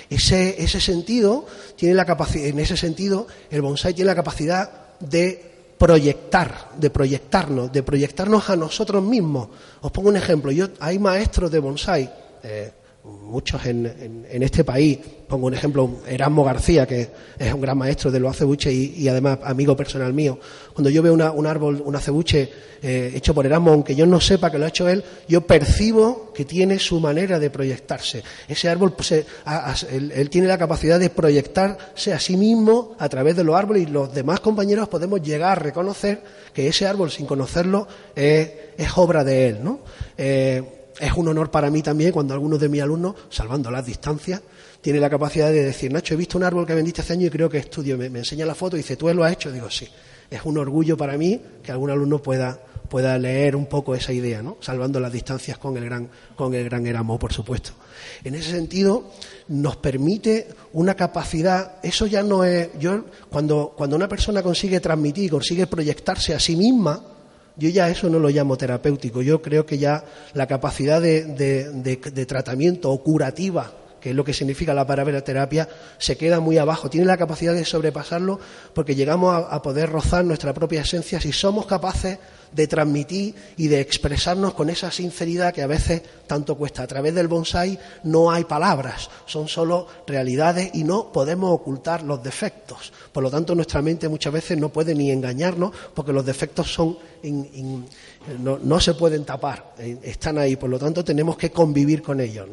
Ese, ese sentido tiene la capacidad, en ese sentido, el bonsai tiene la capacidad de proyectar, de proyectarnos, de proyectarnos a nosotros mismos. Os pongo un ejemplo. Yo, hay maestros de bonsai, eh, muchos en, este país. Pongo un ejemplo, Erasmo García, que es un gran maestro de los acebuches y, además amigo personal mío. Cuando yo veo un árbol, un acebuche eh, hecho por Erasmo, aunque yo no sepa que lo ha hecho él, yo percibo que tiene su manera de proyectarse. Ese árbol, pues, eh, él, tiene la capacidad de proyectarse a sí mismo a través de los árboles y los demás compañeros podemos llegar a reconocer que ese árbol, sin conocerlo, es, obra de él. ¿no? Es un honor para mí también cuando algunos de mis alumnos, salvando las distancias, tiene la capacidad de decir, Nacho, he visto un árbol que vendiste hace años y creo que estudio. Me, enseña la foto y dice, ¿tú lo has hecho? Digo, sí. Es un orgullo para mí que algún alumno pueda, pueda leer un poco esa idea, ¿no? Salvando las distancias con el gran, con el gran por supuesto. En ese sentido, nos permite una capacidad, eso ya no es, yo, cuando, cuando una persona consigue transmitir, consigue proyectarse a sí misma, yo ya eso no lo llamo terapéutico, yo creo que ya la capacidad de, tratamiento o curativa que es lo que significa la palabra terapia, se queda muy abajo. Tiene la capacidad de sobrepasarlo porque llegamos a, a, poder rozar nuestra propia esencia si somos capaces de transmitir y de expresarnos con esa sinceridad que a veces tanto cuesta. A través del bonsai no hay palabras, son solo realidades y no podemos ocultar los defectos. Por lo tanto, nuestra mente muchas veces no puede ni engañarnos porque los defectos son no, se pueden tapar, eh, están ahí. Por lo tanto, tenemos que convivir con ellos.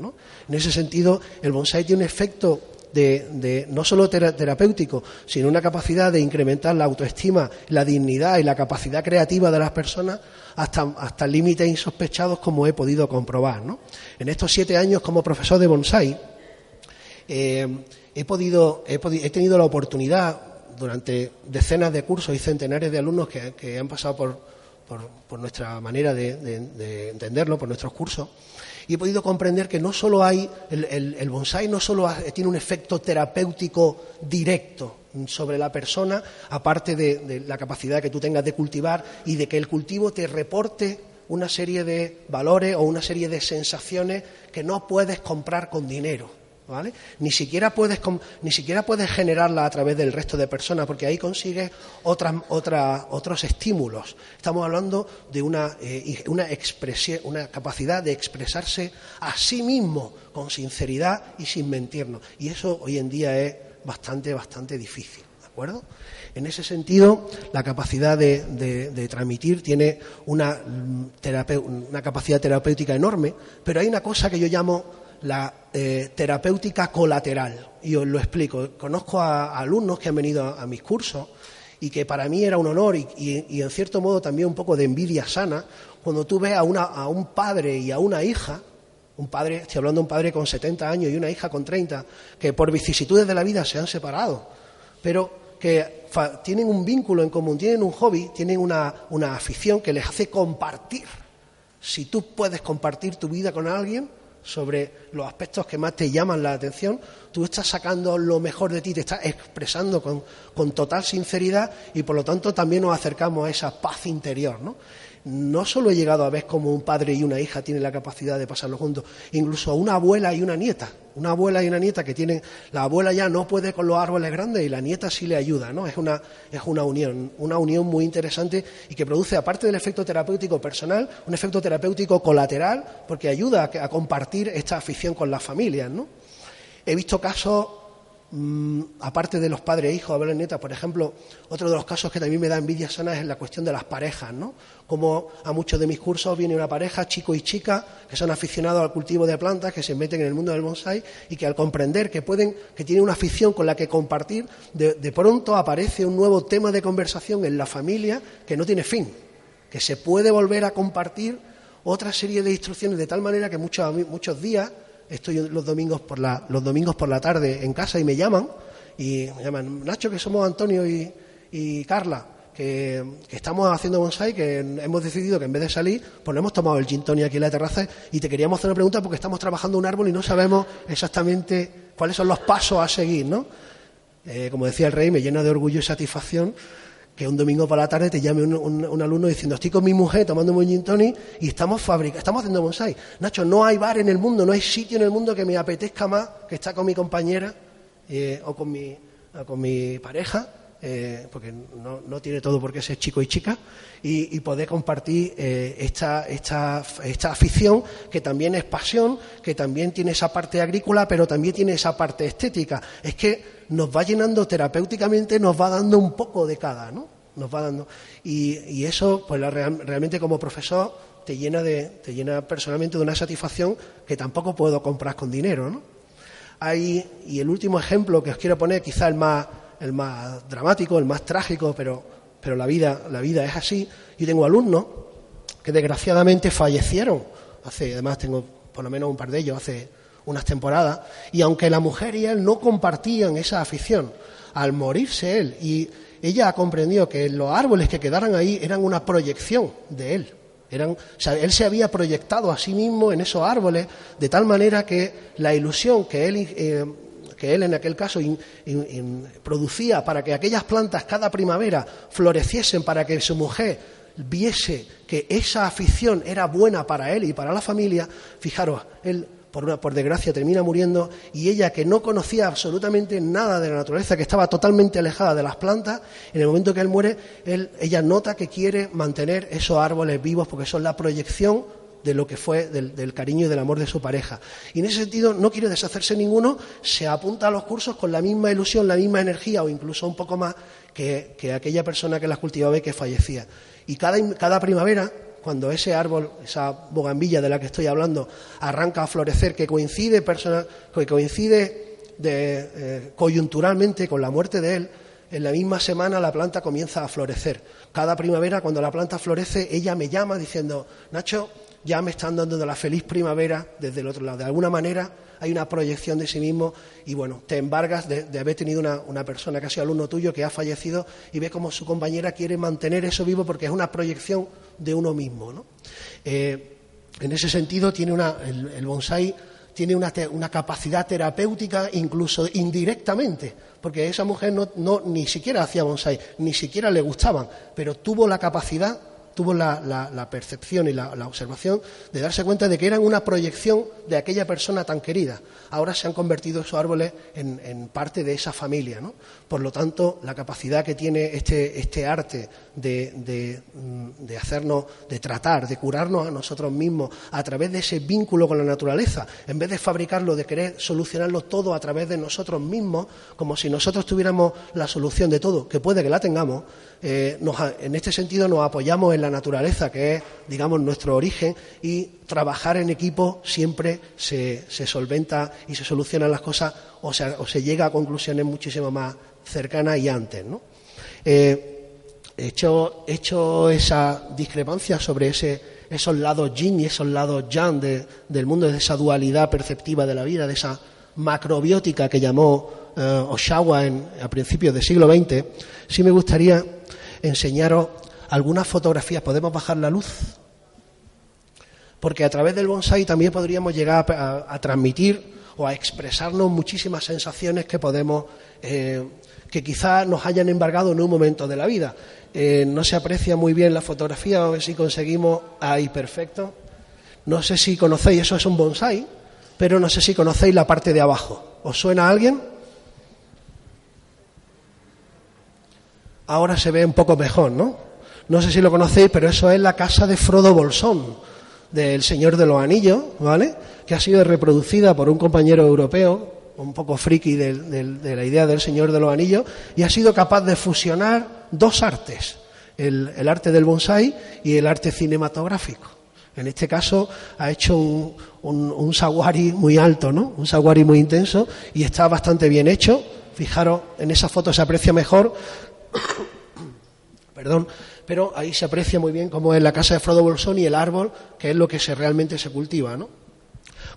En ese sentido, el bonsai tiene un efecto de, no solo terapéutico, sino una capacidad de incrementar la autoestima, la dignidad y la capacidad creativa de las personas hasta, hasta límites insospechados como he podido comprobar. En estos siete años como profesor de bonsai, eh, he, podido, he, tenido la oportunidad durante decenas de cursos y centenares de alumnos que, han pasado por, nuestra manera de entenderlo, por nuestros cursos, y he podido comprender que no solo hay, el, bonsai no solo tiene un efecto terapéutico directo sobre la persona, aparte de, la capacidad que tú tengas de cultivar y de que el cultivo te reporte una serie de valores o una serie de sensaciones que no puedes comprar con dinero. Ni siquiera puedes, ni siquiera puedes generarla a través del resto de personas, porque ahí consigues otras, otros estímulos. Estamos hablando de una, eh, una, una capacidad de expresarse a sí mismo con sinceridad y sin mentirnos. Y eso hoy en día es bastante, bastante difícil. ¿De acuerdo? En ese sentido, la capacidad de, transmitir tiene mm, una capacidad terapéutica enorme, pero hay una cosa que yo llamo la eh, terapéutica colateral. Y os lo explico. Conozco a, alumnos que han venido a, mis cursos y que para mí era un honor y, en cierto modo también un poco de envidia sana cuando tú ves a, una, a un padre y a una hija, un padre, estoy hablando de un padre con 70 años y una hija con 30, que por vicisitudes de la vida se han separado, pero que tienen un vínculo en común, tienen un hobby, tienen una, una afición que les hace compartir. Si tú puedes compartir tu vida con alguien, sobre los aspectos que más te llaman la atención, tú estás sacando lo mejor de ti, te estás expresando con, con total sinceridad y por lo tanto también nos acercamos a esa paz interior, ¿no? No solo he llegado a ver cómo un padre y una hija tienen la capacidad de pasarlo juntos, incluso una abuela y una nieta. Una abuela y una nieta que tienen, la abuela ya no puede con los árboles grandes y la nieta sí le ayuda, ¿no? Es una, es una unión, una unión muy interesante y que produce, aparte del efecto terapéutico personal, un efecto terapéutico colateral porque ayuda a, a compartir esta afición con las familias, ¿no? He visto casos Mm, aparte de los padres e hijos, abuelos nietas, por ejemplo, otro de los casos que también me da envidia sana es la cuestión de las parejas, ¿no? Como a muchos de mis cursos viene una pareja, chico y chica, que son aficionados al cultivo de plantas, que se meten en el mundo del bonsai y que al comprender que pueden, que tienen una afición con la que compartir, de, pronto aparece un nuevo tema de conversación en la familia que no tiene fin, que se puede volver a compartir otra serie de instrucciones de tal manera que muchos, muchos días estoy los domingos por la, los domingos por la tarde en casa y me llaman y me llaman, Nacho, que somos Antonio y, y Carla, que, estamos haciendo bonsai, que hemos decidido que en vez de salir, pues hemos tomado el gin tonic aquí en la terraza y te queríamos hacer una pregunta porque estamos trabajando un árbol y no sabemos exactamente cuáles son los pasos a seguir, ¿no? Eh, como decía el rey, me llena de orgullo y satisfacción que un domingo por la tarde te llame un, alumno diciendo, estoy con mi mujer tomando un gin tonic y estamos fabricando, estamos haciendo bonsai. Nacho, no hay bar en el mundo, no hay sitio en el mundo que me apetezca más que estar con mi compañera eh, o, con mi, con mi pareja, eh, porque no, no, tiene todo por qué ser chico y chica, y, poder compartir eh, esta, esta, esta afición que también es pasión, que también tiene esa parte agrícola, pero también tiene esa parte estética. Es que nos va llenando terapéuticamente, nos va dando un poco de cada, ¿no? Nos va dando. Y, eso, pues realmente como profesor, te llena, de, te llena personalmente de una satisfacción que tampoco puedo comprar con dinero, ¿no? Hay, y el último ejemplo que os quiero poner, quizá el más, el más dramático, el más trágico, pero, pero la, vida, la vida es así. Yo tengo alumnos que desgraciadamente fallecieron. Hace, además tengo por lo menos un par de ellos hace unas temporadas, y aunque la mujer y él no compartían esa afición, al morirse él, y ella ha comprendido que los árboles que quedaran ahí eran una proyección de él. Eran, o sea, él se había proyectado a sí mismo en esos árboles de tal manera que la ilusión que él, eh, que él en aquel caso producía para que aquellas plantas cada primavera floreciesen, para que su mujer viese que esa afición era buena para él y para la familia, fijaros, él por, desgracia, termina muriendo y ella, que no conocía absolutamente nada de la naturaleza, que estaba totalmente alejada de las plantas, en el momento que él muere, ella nota que quiere mantener esos árboles vivos porque son la proyección de lo que fue del, cariño y del amor de su pareja. Y en ese sentido no quiere deshacerse ninguno, se apunta a los cursos con la misma ilusión, la misma energía o incluso un poco más que, aquella persona que las cultivaba y que fallecía. Y cada primavera cuando ese árbol, esa bogambilla de la que estoy hablando, arranca a florecer, que coincide, que coincide eh, coyunturalmente con la muerte de él, en la misma semana la planta comienza a florecer. Cada primavera, cuando la planta florece, ella me llama diciendo, Nacho, ya me están dando la feliz primavera desde el otro lado. De alguna manera hay una proyección de sí mismo y bueno, te embargas de, haber tenido una, persona que ha sido alumno tuyo que ha fallecido y ves cómo su compañera quiere mantener eso vivo porque es una proyección de uno mismo. ¿no? Eh, en ese sentido, tiene una, el, bonsai tiene una, capacidad terapéutica incluso indirectamente, porque esa mujer no, no, ni siquiera hacía bonsai, ni siquiera le gustaban, pero tuvo la capacidad tuvo la, percepción y la, observación de darse cuenta de que eran una proyección de aquella persona tan querida. Ahora se han convertido esos árboles en, parte de esa familia. ¿no? Por lo tanto, la capacidad que tiene este, este arte de, de, hacernos, de tratar, de curarnos a nosotros mismos a través de ese vínculo con la naturaleza, en vez de fabricarlo, de querer solucionarlo todo a través de nosotros mismos, como si nosotros tuviéramos la solución de todo, que puede que la tengamos, eh, en este sentido nos apoyamos en la naturaleza, que es, digamos, nuestro origen, y trabajar en equipo siempre se, solventa y se solucionan las cosas o se, llega a conclusiones muchísimo más cercanas y antes. ¿no? Eh, hecho, esa discrepancia sobre ese, esos lados yin y esos lados yang del mundo, de esa dualidad perceptiva de la vida, de esa macrobiótica que llamó eh, Oshawa a principios del siglo XX, sí me gustaría enseñaros algunas fotografías. ¿Podemos bajar la luz? Porque a través del bonsai también podríamos llegar a, transmitir o a expresarnos muchísimas sensaciones que podemos, eh, que quizás nos hayan embargado en un momento de la vida. Eh, no se aprecia muy bien la fotografía, a ver si conseguimos. Ahí, perfecto. No sé si conocéis, eso es un bonsai, pero no sé si conocéis la parte de abajo. ¿Os suena a alguien? ahora se ve un poco mejor, ¿no? No sé si lo conocéis, pero eso es la casa de Frodo Bolsón, del Señor de los Anillos, ¿vale? Que ha sido reproducida por un compañero europeo, un poco friki de, la idea del Señor de los Anillos, y ha sido capaz de fusionar dos artes, el, arte del bonsai y el arte cinematográfico. En este caso ha hecho un, un, saguari muy alto, ¿no? Un saguari muy intenso y está bastante bien hecho. Fijaros, en esa foto se aprecia mejor Perdón, pero ahí se aprecia muy bien cómo es la casa de Frodo Bolsón y el árbol, que es lo que se, realmente se cultiva, ¿no?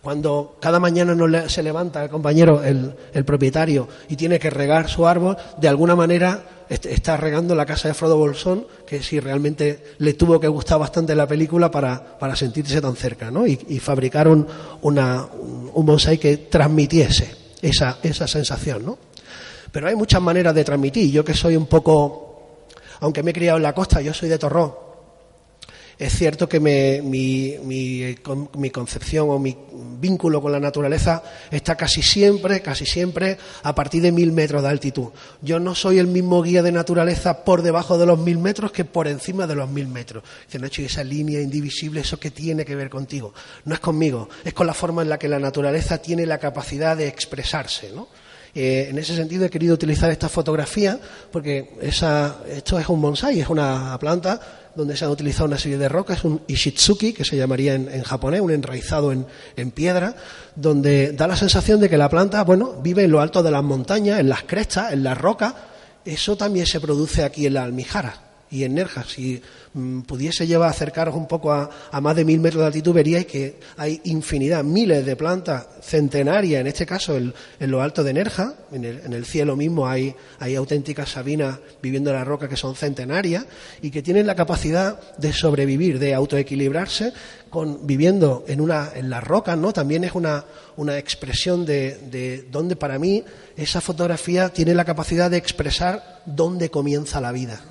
Cuando cada mañana no se levanta el compañero, el, propietario, y tiene que regar su árbol, de alguna manera está regando la casa de Frodo Bolsón, que sí realmente le tuvo que gustar bastante la película para, sentirse tan cerca, ¿no? Y, fabricaron una, un bonsai que transmitiese esa, esa sensación, ¿no? Pero hay muchas maneras de transmitir. Yo que soy un poco aunque me he criado en la costa, yo soy de Torrón, es cierto que mi, mi, concepción o mi vínculo con la naturaleza está casi siempre, casi siempre a partir de mil metros de altitud. Yo no soy el mismo guía de naturaleza por debajo de los mil metros que por encima de los mil metros. Dice, hecho esa línea indivisible, ¿eso qué tiene que ver contigo? No es conmigo, es con la forma en la que la naturaleza tiene la capacidad de expresarse, ¿no? Eh, en ese sentido he querido utilizar esta fotografía porque esto es un bonsai, es una planta donde se han utilizado una serie de rocas, un ishitsuki, que se llamaría en, japonés, un enraizado en, en, piedra, donde da la sensación de que la planta, bueno, vive en lo alto de las montañas, en las crestas, en las rocas. Eso también se produce aquí en la Almijara y en Nerja. Si mm, pudiese llevar acercaros un poco a, más de mil metros de altitud, veríais que hay infinidad, miles de plantas centenarias, en este caso en, lo alto de Nerja, en el, cielo mismo hay, hay, auténticas sabinas viviendo en la roca que son centenarias y que tienen la capacidad de sobrevivir, de autoequilibrarse, con, viviendo en, una, en las rocas, ¿no? También es una, una expresión de, de donde para mí esa fotografía tiene la capacidad de expresar dónde comienza la vida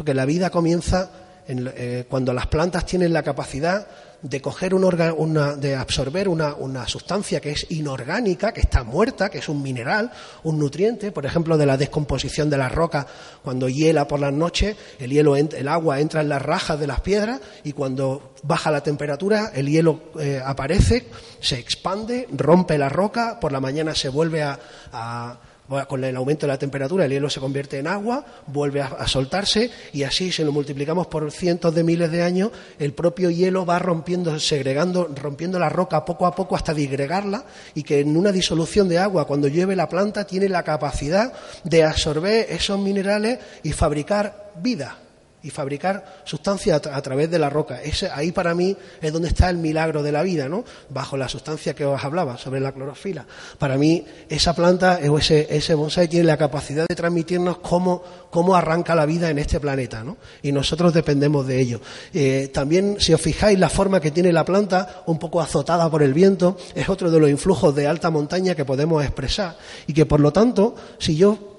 porque la vida comienza eh, cuando las plantas tienen la capacidad de coger una, de absorber una, sustancia que es inorgánica, que está muerta, que es un mineral, un nutriente, por ejemplo, de la descomposición de la roca, cuando hiela por las noches, el hielo, el agua entra en las rajas de las piedras y cuando baja la temperatura, el hielo eh, aparece, se expande, rompe la roca, por la mañana se vuelve a con el aumento de la temperatura el hielo se convierte en agua, vuelve a, soltarse y así, si lo multiplicamos por cientos de miles de años, el propio hielo va rompiendo, segregando, rompiendo la roca poco a poco hasta disgregarla y que en una disolución de agua, cuando llueve la planta, tiene la capacidad de absorber esos minerales y fabricar vida y fabricar sustancias a, través de la roca. Ahí para mí es donde está el milagro de la vida, ¿no? Bajo la sustancia que os hablaba sobre la clorofila. Para mí esa planta o ese, ese bonsai tiene la capacidad de transmitirnos cómo, cómo arranca la vida en este planeta, ¿no? Y nosotros dependemos de ello. Eh, también, si os fijáis, la forma que tiene la planta, un poco azotada por el viento, es otro de los influjos de alta montaña que podemos expresar y que, por lo tanto, si yo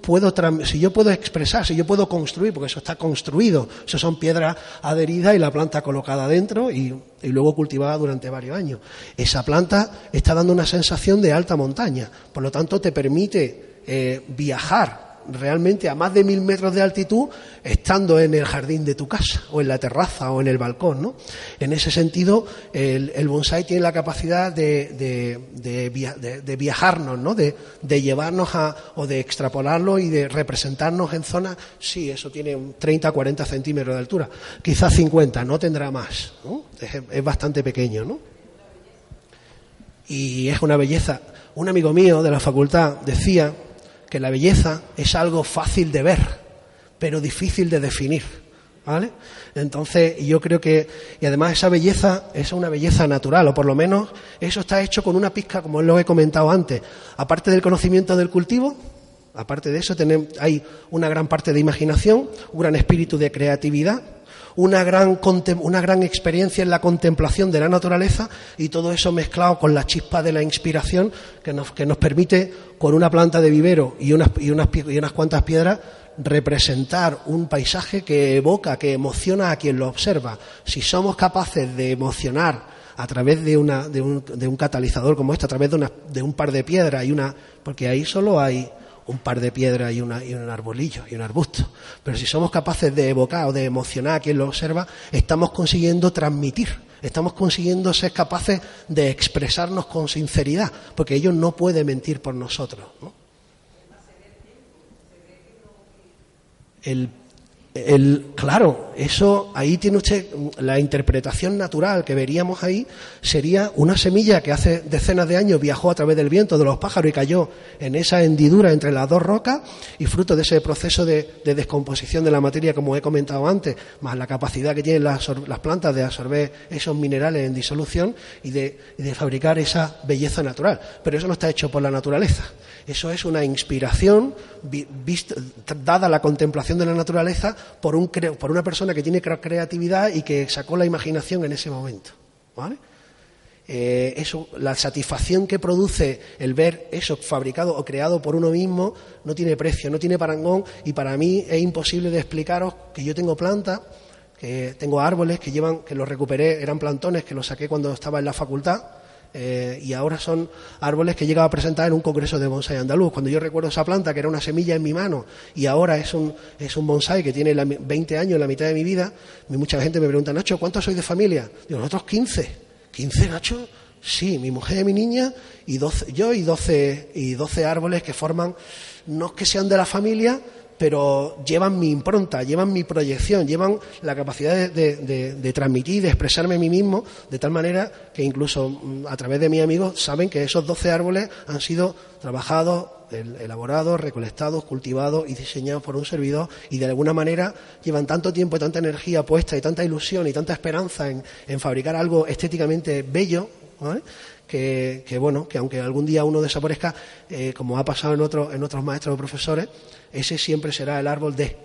si yo puedo expresar, si yo puedo construir, porque eso está construido, eso son piedras adheridas y la planta colocada dentro y, luego cultivada durante varios años. Esa planta está dando una sensación de alta montaña, por lo tanto te permite eh, viajar realmente a más de mil metros de altitud estando en el jardín de tu casa o en la terraza o en el balcón. ¿no? En ese sentido, el, bonsai tiene la capacidad de, de, viajarnos, ¿no? de, llevarnos a, o de extrapolarlo y de representarnos en zonas, sí, eso tiene 30 40 centímetros de altura, quizás 50, no tendrá más, es, es bastante pequeño. ¿no? Y es una belleza. Un amigo mío de la facultad decía que la belleza es algo fácil de ver, pero difícil de definir. ¿Vale? Entonces, yo creo que, y además esa belleza es una belleza natural, o por lo menos eso está hecho con una pizca, como lo he comentado antes, aparte del conocimiento del cultivo, aparte de eso, hay una gran parte de imaginación, un gran espíritu de creatividad, una gran, una gran experiencia en la contemplación de la naturaleza y todo eso mezclado con la chispa de la inspiración que nos, que nos permite, con una planta de vivero y unas, y unas, y unas cuantas piedras, representar un paisaje que evoca, que emociona a quien lo observa. Si somos capaces de emocionar a través de, una, de, un, de un catalizador como este, a través de, una, de un par de piedras y una, porque ahí solo hay un par de piedras y, un arbolillo y un arbusto. Pero si somos capaces de evocar o de emocionar a quien lo observa, estamos consiguiendo transmitir, estamos consiguiendo ser capaces de expresarnos con sinceridad, porque ellos no pueden mentir por nosotros. El, claro, eso ahí tiene usted la interpretación natural que veríamos ahí sería una semilla que hace decenas de años viajó a través del viento de los pájaros y cayó en esa hendidura entre las dos rocas y fruto de ese proceso de, descomposición de la materia, como he comentado antes, más la capacidad que tienen las, plantas de absorber esos minerales en disolución de, y de fabricar esa belleza natural. Pero eso no está hecho por la naturaleza. Eso es una inspiración dada la contemplación de la naturaleza por, un, por una persona que tiene creatividad y que sacó la imaginación en ese momento. eh, eso, la satisfacción que produce el ver eso fabricado o creado por uno mismo no tiene precio, no tiene parangón y para mí es imposible de explicaros que yo tengo plantas, que tengo árboles que llevan, que los recuperé, eran plantones que los saqué cuando estaba en la facultad eh, y ahora son árboles que llegaba a presentar en un congreso de bonsai andaluz. Cuando yo recuerdo esa planta, que era una semilla en mi mano, y ahora es un, es un bonsai que tiene 20 años, la mitad de mi vida, mucha gente me pregunta, Nacho, ¿cuántos sois de familia? Digo, nosotros 15. ¿15, Nacho? Sí, mi mujer y mi niña, y 12, yo y 12, y 12 árboles que forman, no es que sean de la familia, pero llevan mi impronta, llevan mi proyección, llevan la capacidad de, transmitir, de expresarme a mí mismo, de tal manera que incluso mm, a través de mis amigos saben que esos 12 árboles han sido trabajados, elaborados, recolectados, cultivados y diseñados por un servidor y de alguna manera llevan tanto tiempo y tanta energía puesta y tanta ilusión y tanta esperanza en, fabricar algo estéticamente bello, que, bueno, que aunque algún día uno desaparezca, eh, como ha pasado en, otros en otros maestros o profesores, ese siempre será el árbol de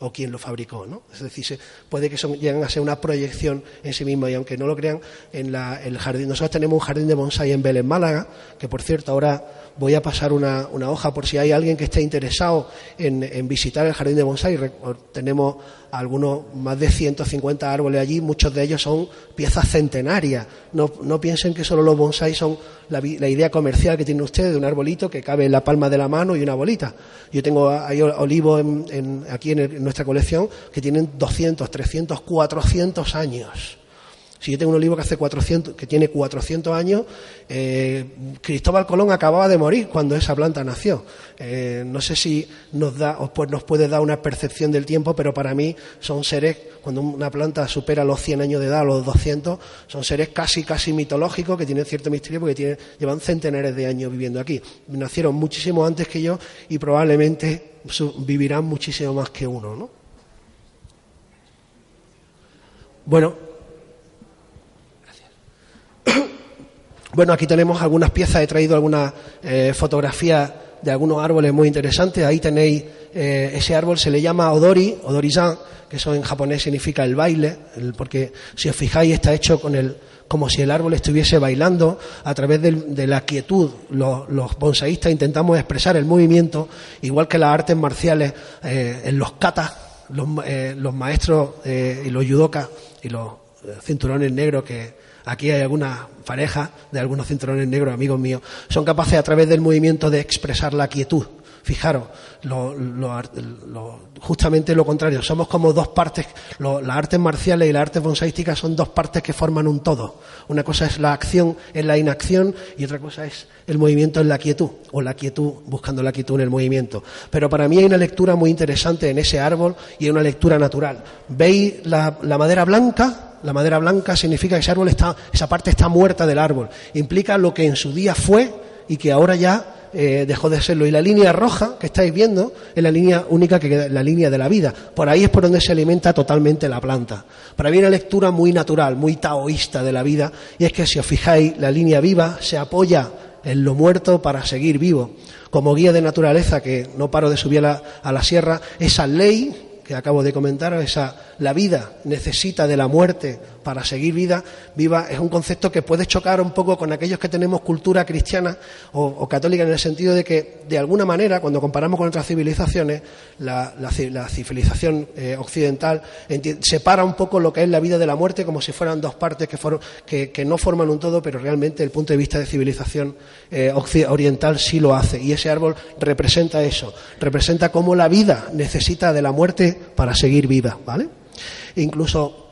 o quien lo fabricó, ¿no? Es decir, puede que son, lleguen a ser una proyección en sí mismo y aunque no lo crean, en la, el jardín, nosotros tenemos un jardín de bonsai en Belén, Málaga, que por cierto ahora voy a pasar una, hoja por si hay alguien que esté interesado en, en visitar el jardín de bonsai. Tenemos algunos más de 150 árboles allí, muchos de ellos son piezas centenarias. No, no piensen que solo los bonsai son la, idea comercial que tiene usted de un arbolito que cabe en la palma de la mano y una bolita. Yo tengo hay olivos en, aquí en nuestra colección que tienen 200, 300, 400 años si yo tengo un olivo que hace 400, que tiene 400 años, eh, Cristóbal Colón acababa de morir cuando esa planta nació. Eh, no sé si nos da, nos puede dar una percepción del tiempo, pero para mí son seres, cuando una planta supera los 100 años de edad, los 200, son seres casi, casi mitológicos que tienen cierto misterio porque llevan centenares de años viviendo aquí. Nacieron muchísimo antes que yo y probablemente vivirán muchísimo más que uno, ¿no? Bueno, Bueno, aquí tenemos algunas piezas, he traído algunas eh, fotografías de algunos árboles muy interesantes. Ahí tenéis eh, ese árbol, se le llama Odori, Odori-san, que eso en japonés significa el baile, porque si os fijáis está hecho con el, como si el árbol estuviese bailando a través de, la quietud. Los, los, bonsaístas intentamos expresar el movimiento, igual que las artes marciales eh, en los katas, los, los maestros y los yudokas y los cinturones negros que aquí hay algunas parejas de algunos cinturones negros, amigos míos, son capaces a través del movimiento de expresar la quietud. Fijaros, justamente lo contrario, somos como dos partes, las artes marciales y las artes bonsaísticas son dos partes que forman un todo. Una cosa es la acción en la inacción y otra cosa es el movimiento en la quietud, o la quietud buscando la quietud en el movimiento. Pero para mí hay una lectura muy interesante en ese árbol y hay una lectura natural. ¿Veis la madera blanca? La madera blanca significa que ese árbol está, esa parte está muerta del árbol. Implica lo que en su día fue y que ahora ya eh, dejó de serlo. Y la línea roja que estáis viendo es la línea única que queda, la línea de la vida. Por ahí es por donde se alimenta totalmente la planta. Para mí una lectura muy natural, muy taoísta de la vida, y es que si os fijáis, la línea viva se apoya en lo muerto para seguir vivo. Como guía de naturaleza, que no paro de subir a la, a la sierra, esa ley que acabo de comentar, esa la vida necesita de la muerte para seguir vida, viva, es un concepto que puede chocar un poco con aquellos que tenemos cultura cristiana o, católica en el sentido de que, de alguna manera, cuando comparamos con otras civilizaciones, la, civilización eh, occidental separa un poco lo que es la vida de la muerte como si fueran dos partes que, no forman un todo, pero realmente el punto de vista de civilización eh, oriental sí lo hace. Y ese árbol representa eso, representa cómo la vida necesita de la muerte para seguir viva, ¿vale? Incluso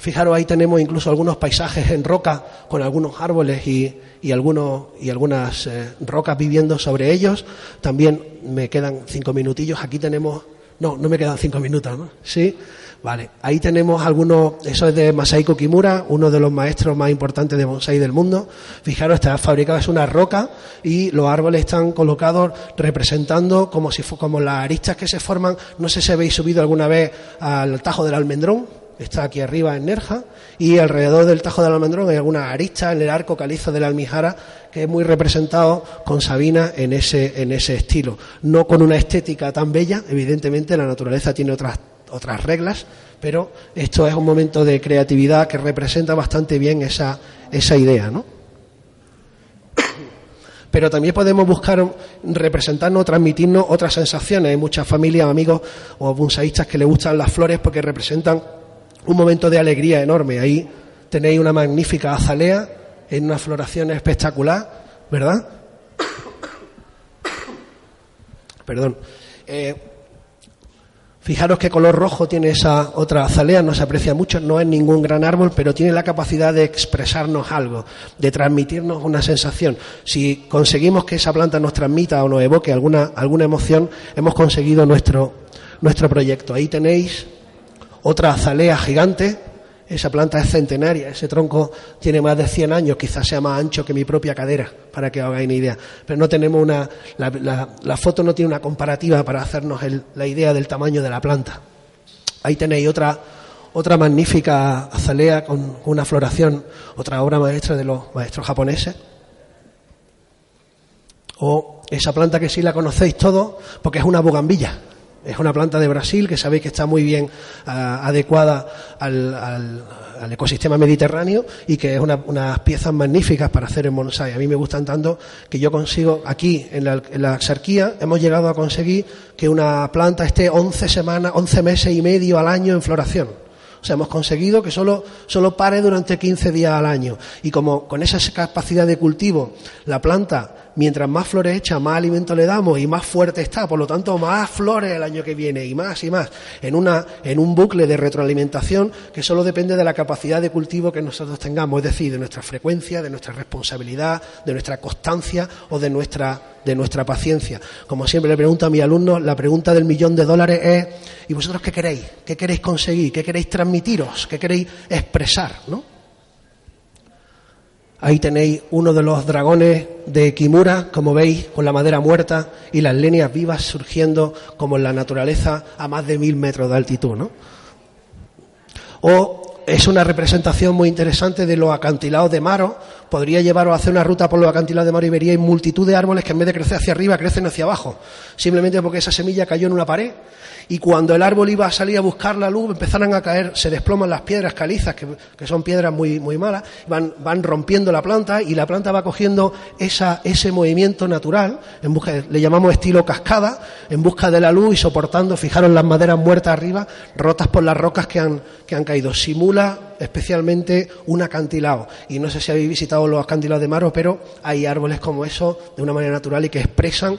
Fijaros, ahí tenemos incluso algunos paisajes en roca con algunos árboles y, y, algunos, y algunas eh, rocas viviendo sobre ellos. También me quedan cinco minutillos. Aquí tenemos. No, no me quedan cinco minutos, ¿no? Sí. Vale. Ahí tenemos algunos. Eso es de Masaiko Kimura, uno de los maestros más importantes de bonsai del mundo. Fijaros, está fabricado, es una roca y los árboles están colocados representando como si como las aristas que se forman. No sé si habéis subido alguna vez al Tajo del Almendrón está aquí arriba en Nerja, y alrededor del Tajo del Almendrón hay alguna arista en el arco calizo de la Almijara que es muy representado con Sabina en ese, en ese estilo. No con una estética tan bella, evidentemente la naturaleza tiene otras otras reglas, pero esto es un momento de creatividad que representa bastante bien esa, esa idea, ¿no? Pero también podemos buscar representarnos, transmitirnos otras sensaciones. Hay muchas familias, amigos o bunsaístas que les gustan las flores porque representan un momento de alegría enorme. Ahí tenéis una magnífica azalea en una floración espectacular, ¿verdad? Perdón. Eh, Fijaros qué color rojo tiene esa otra azalea, no se aprecia mucho, no es ningún gran árbol, pero tiene la capacidad de expresarnos algo, de transmitirnos una sensación. Si conseguimos que esa planta nos transmita o nos evoque alguna, alguna emoción, hemos conseguido nuestro, nuestro proyecto. Ahí tenéis otra azalea gigante, esa planta es centenaria, ese tronco tiene más de 100 años, quizás sea más ancho que mi propia cadera, para que os hagáis una idea. Pero no tenemos una, la, foto no tiene una comparativa para hacernos la idea del tamaño de la planta. Ahí tenéis otra, otra magnífica azalea con una floración, otra obra maestra de los maestros japoneses. O esa planta que sí la conocéis todos, porque es una bugambilla. Es una planta de Brasil que sabéis que está muy bien ah, adecuada al, ecosistema mediterráneo y que es unas piezas magníficas para hacer en bonsai. A mí me gustan tanto que yo consigo aquí en la, en Axarquía hemos llegado a conseguir que una planta esté 11 semanas, 11 meses y medio al año en floración. O sea, hemos conseguido que solo, solo pare durante 15 días al año. Y como con esa capacidad de cultivo la planta mientras más flores echa, más alimento le damos y más fuerte está, por lo tanto, más flores el año que viene y más y más, en, una, en un bucle de retroalimentación que solo depende de la capacidad de cultivo que nosotros tengamos, es decir, de nuestra frecuencia, de nuestra responsabilidad, de nuestra constancia o de nuestra, de nuestra paciencia. Como siempre le pregunto a mis alumnos, la pregunta del millón de dólares es, ¿y vosotros qué queréis? ¿Qué queréis conseguir? ¿Qué queréis transmitiros? ¿Qué queréis expresar? ¿no? Ahí tenéis uno de los dragones de Kimura, como veis, con la madera muerta y las líneas vivas surgiendo como en la naturaleza a más de mil metros de altitud, ¿no? O es una representación muy interesante de los acantilados de Maro. Podría llevaros a hacer una ruta por los acantilados de Maro y multitud de árboles que en vez de crecer hacia arriba crecen hacia abajo, simplemente porque esa semilla cayó en una pared y cuando el árbol iba a salir a buscar la luz empezaron a caer, se desploman las piedras calizas, que, son piedras muy, muy malas, van, van rompiendo la planta y la planta va cogiendo esa, ese movimiento natural, en busca, le llamamos estilo cascada, en busca de la luz y soportando, fijaros las maderas muertas arriba, rotas por las rocas que han, que han caído. Simula especialmente un acantilado. Y no sé si habéis visitado los acantilados de Maro, pero hay árboles como eso de una manera natural y que expresan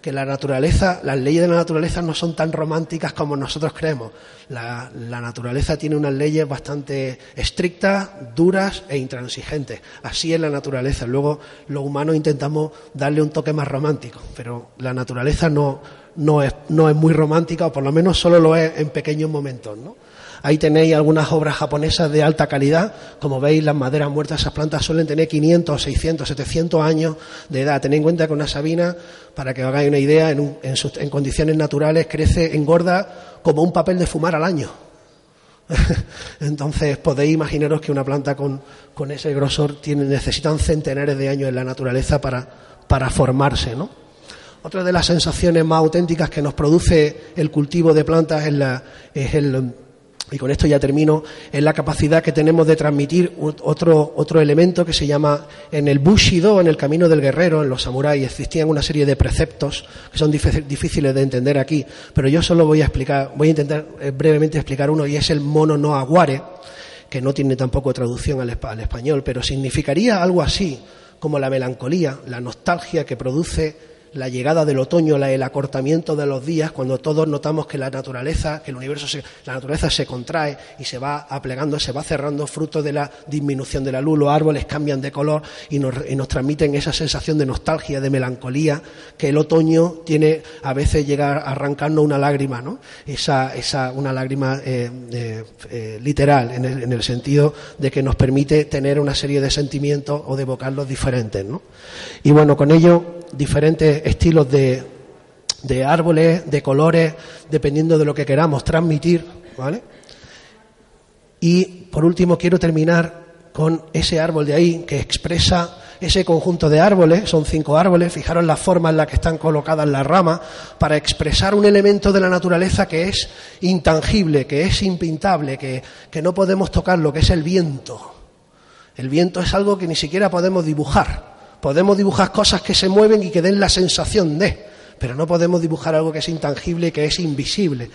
que la naturaleza, las leyes de la naturaleza no son tan románticas como nosotros creemos. La, naturaleza tiene unas leyes bastante estrictas, duras e intransigentes. Así es la naturaleza. Luego, los humanos intentamos darle un toque más romántico, pero la naturaleza no, no, es, no es muy romántica, o por lo menos solo lo es en pequeños momentos, ¿no? Ahí tenéis algunas obras japonesas de alta calidad. Como veis, las maderas muertas, esas plantas suelen tener 500, 600, 700 años de edad. Tened en cuenta que una sabina, para que os hagáis una idea, en, condiciones naturales crece, engorda como un papel de fumar al año. Entonces podéis imaginaros que una planta con, ese grosor tiene, necesitan centenares de años en la naturaleza para, formarse, ¿no? Otra de las sensaciones más auténticas que nos produce el cultivo de plantas es, la, es el, y con esto ya termino, es la capacidad que tenemos de transmitir otro, otro elemento que se llama en el Bushido, en el camino del guerrero, en los samuráis, existían una serie de preceptos que son difíciles de entender aquí, pero yo solo voy a explicar, voy a intentar eh, brevemente explicar uno y es el mono no aguare, que no tiene tampoco traducción al, al español, pero significaría algo así como la melancolía, la nostalgia que produce la llegada del otoño, el acortamiento de los días, cuando todos notamos que la naturaleza, que el universo, se, la naturaleza se contrae y se va aplegando, se va cerrando fruto de la disminución de la luz, los árboles cambian de color y nos, transmiten esa sensación de nostalgia, de melancolía, que el otoño tiene a veces llega a una lágrima, ¿no? Esa, esa una lágrima eh, eh, literal, en el, en el sentido de que nos permite tener una serie de sentimientos o de evocarlos diferentes, ¿no? Y bueno, con ello diferentes estilos de, de árboles, de colores, dependiendo de lo que queramos transmitir, ¿vale? Y por último quiero terminar con ese árbol de ahí que expresa ese conjunto de árboles, son cinco árboles, fijaros la forma en la que están colocadas las ramas, para expresar un elemento de la naturaleza que es intangible, que es impintable, que, que no podemos tocar, lo que es el viento. El viento es algo que ni siquiera podemos dibujar. Podemos dibujar cosas que se mueven y que den la sensación de, pero no podemos dibujar algo que es intangible que es invisible.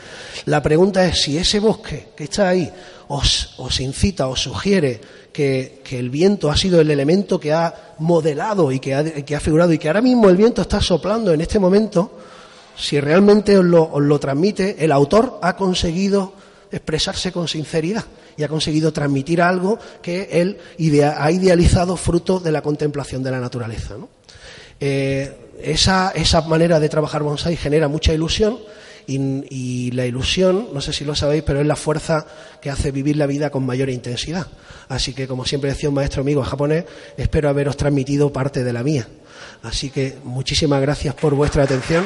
La pregunta es si ese bosque que está ahí os, incita, os sugiere que, el viento ha sido el elemento que ha modelado y que ha, figurado y que ahora mismo el viento está soplando en este momento, si realmente os lo transmite, el autor ha conseguido expresarse con sinceridad y ha conseguido transmitir algo que él ha idealizado fruto de la contemplación de la naturaleza. Eh, esa, esa, manera de trabajar bonsai genera mucha ilusión y, la ilusión, no sé si lo sabéis, pero es la fuerza que hace vivir la vida con mayor intensidad. Así que, como siempre decía un maestro amigo japonés, espero haberos transmitido parte de la mía. Así que muchísimas gracias por vuestra atención.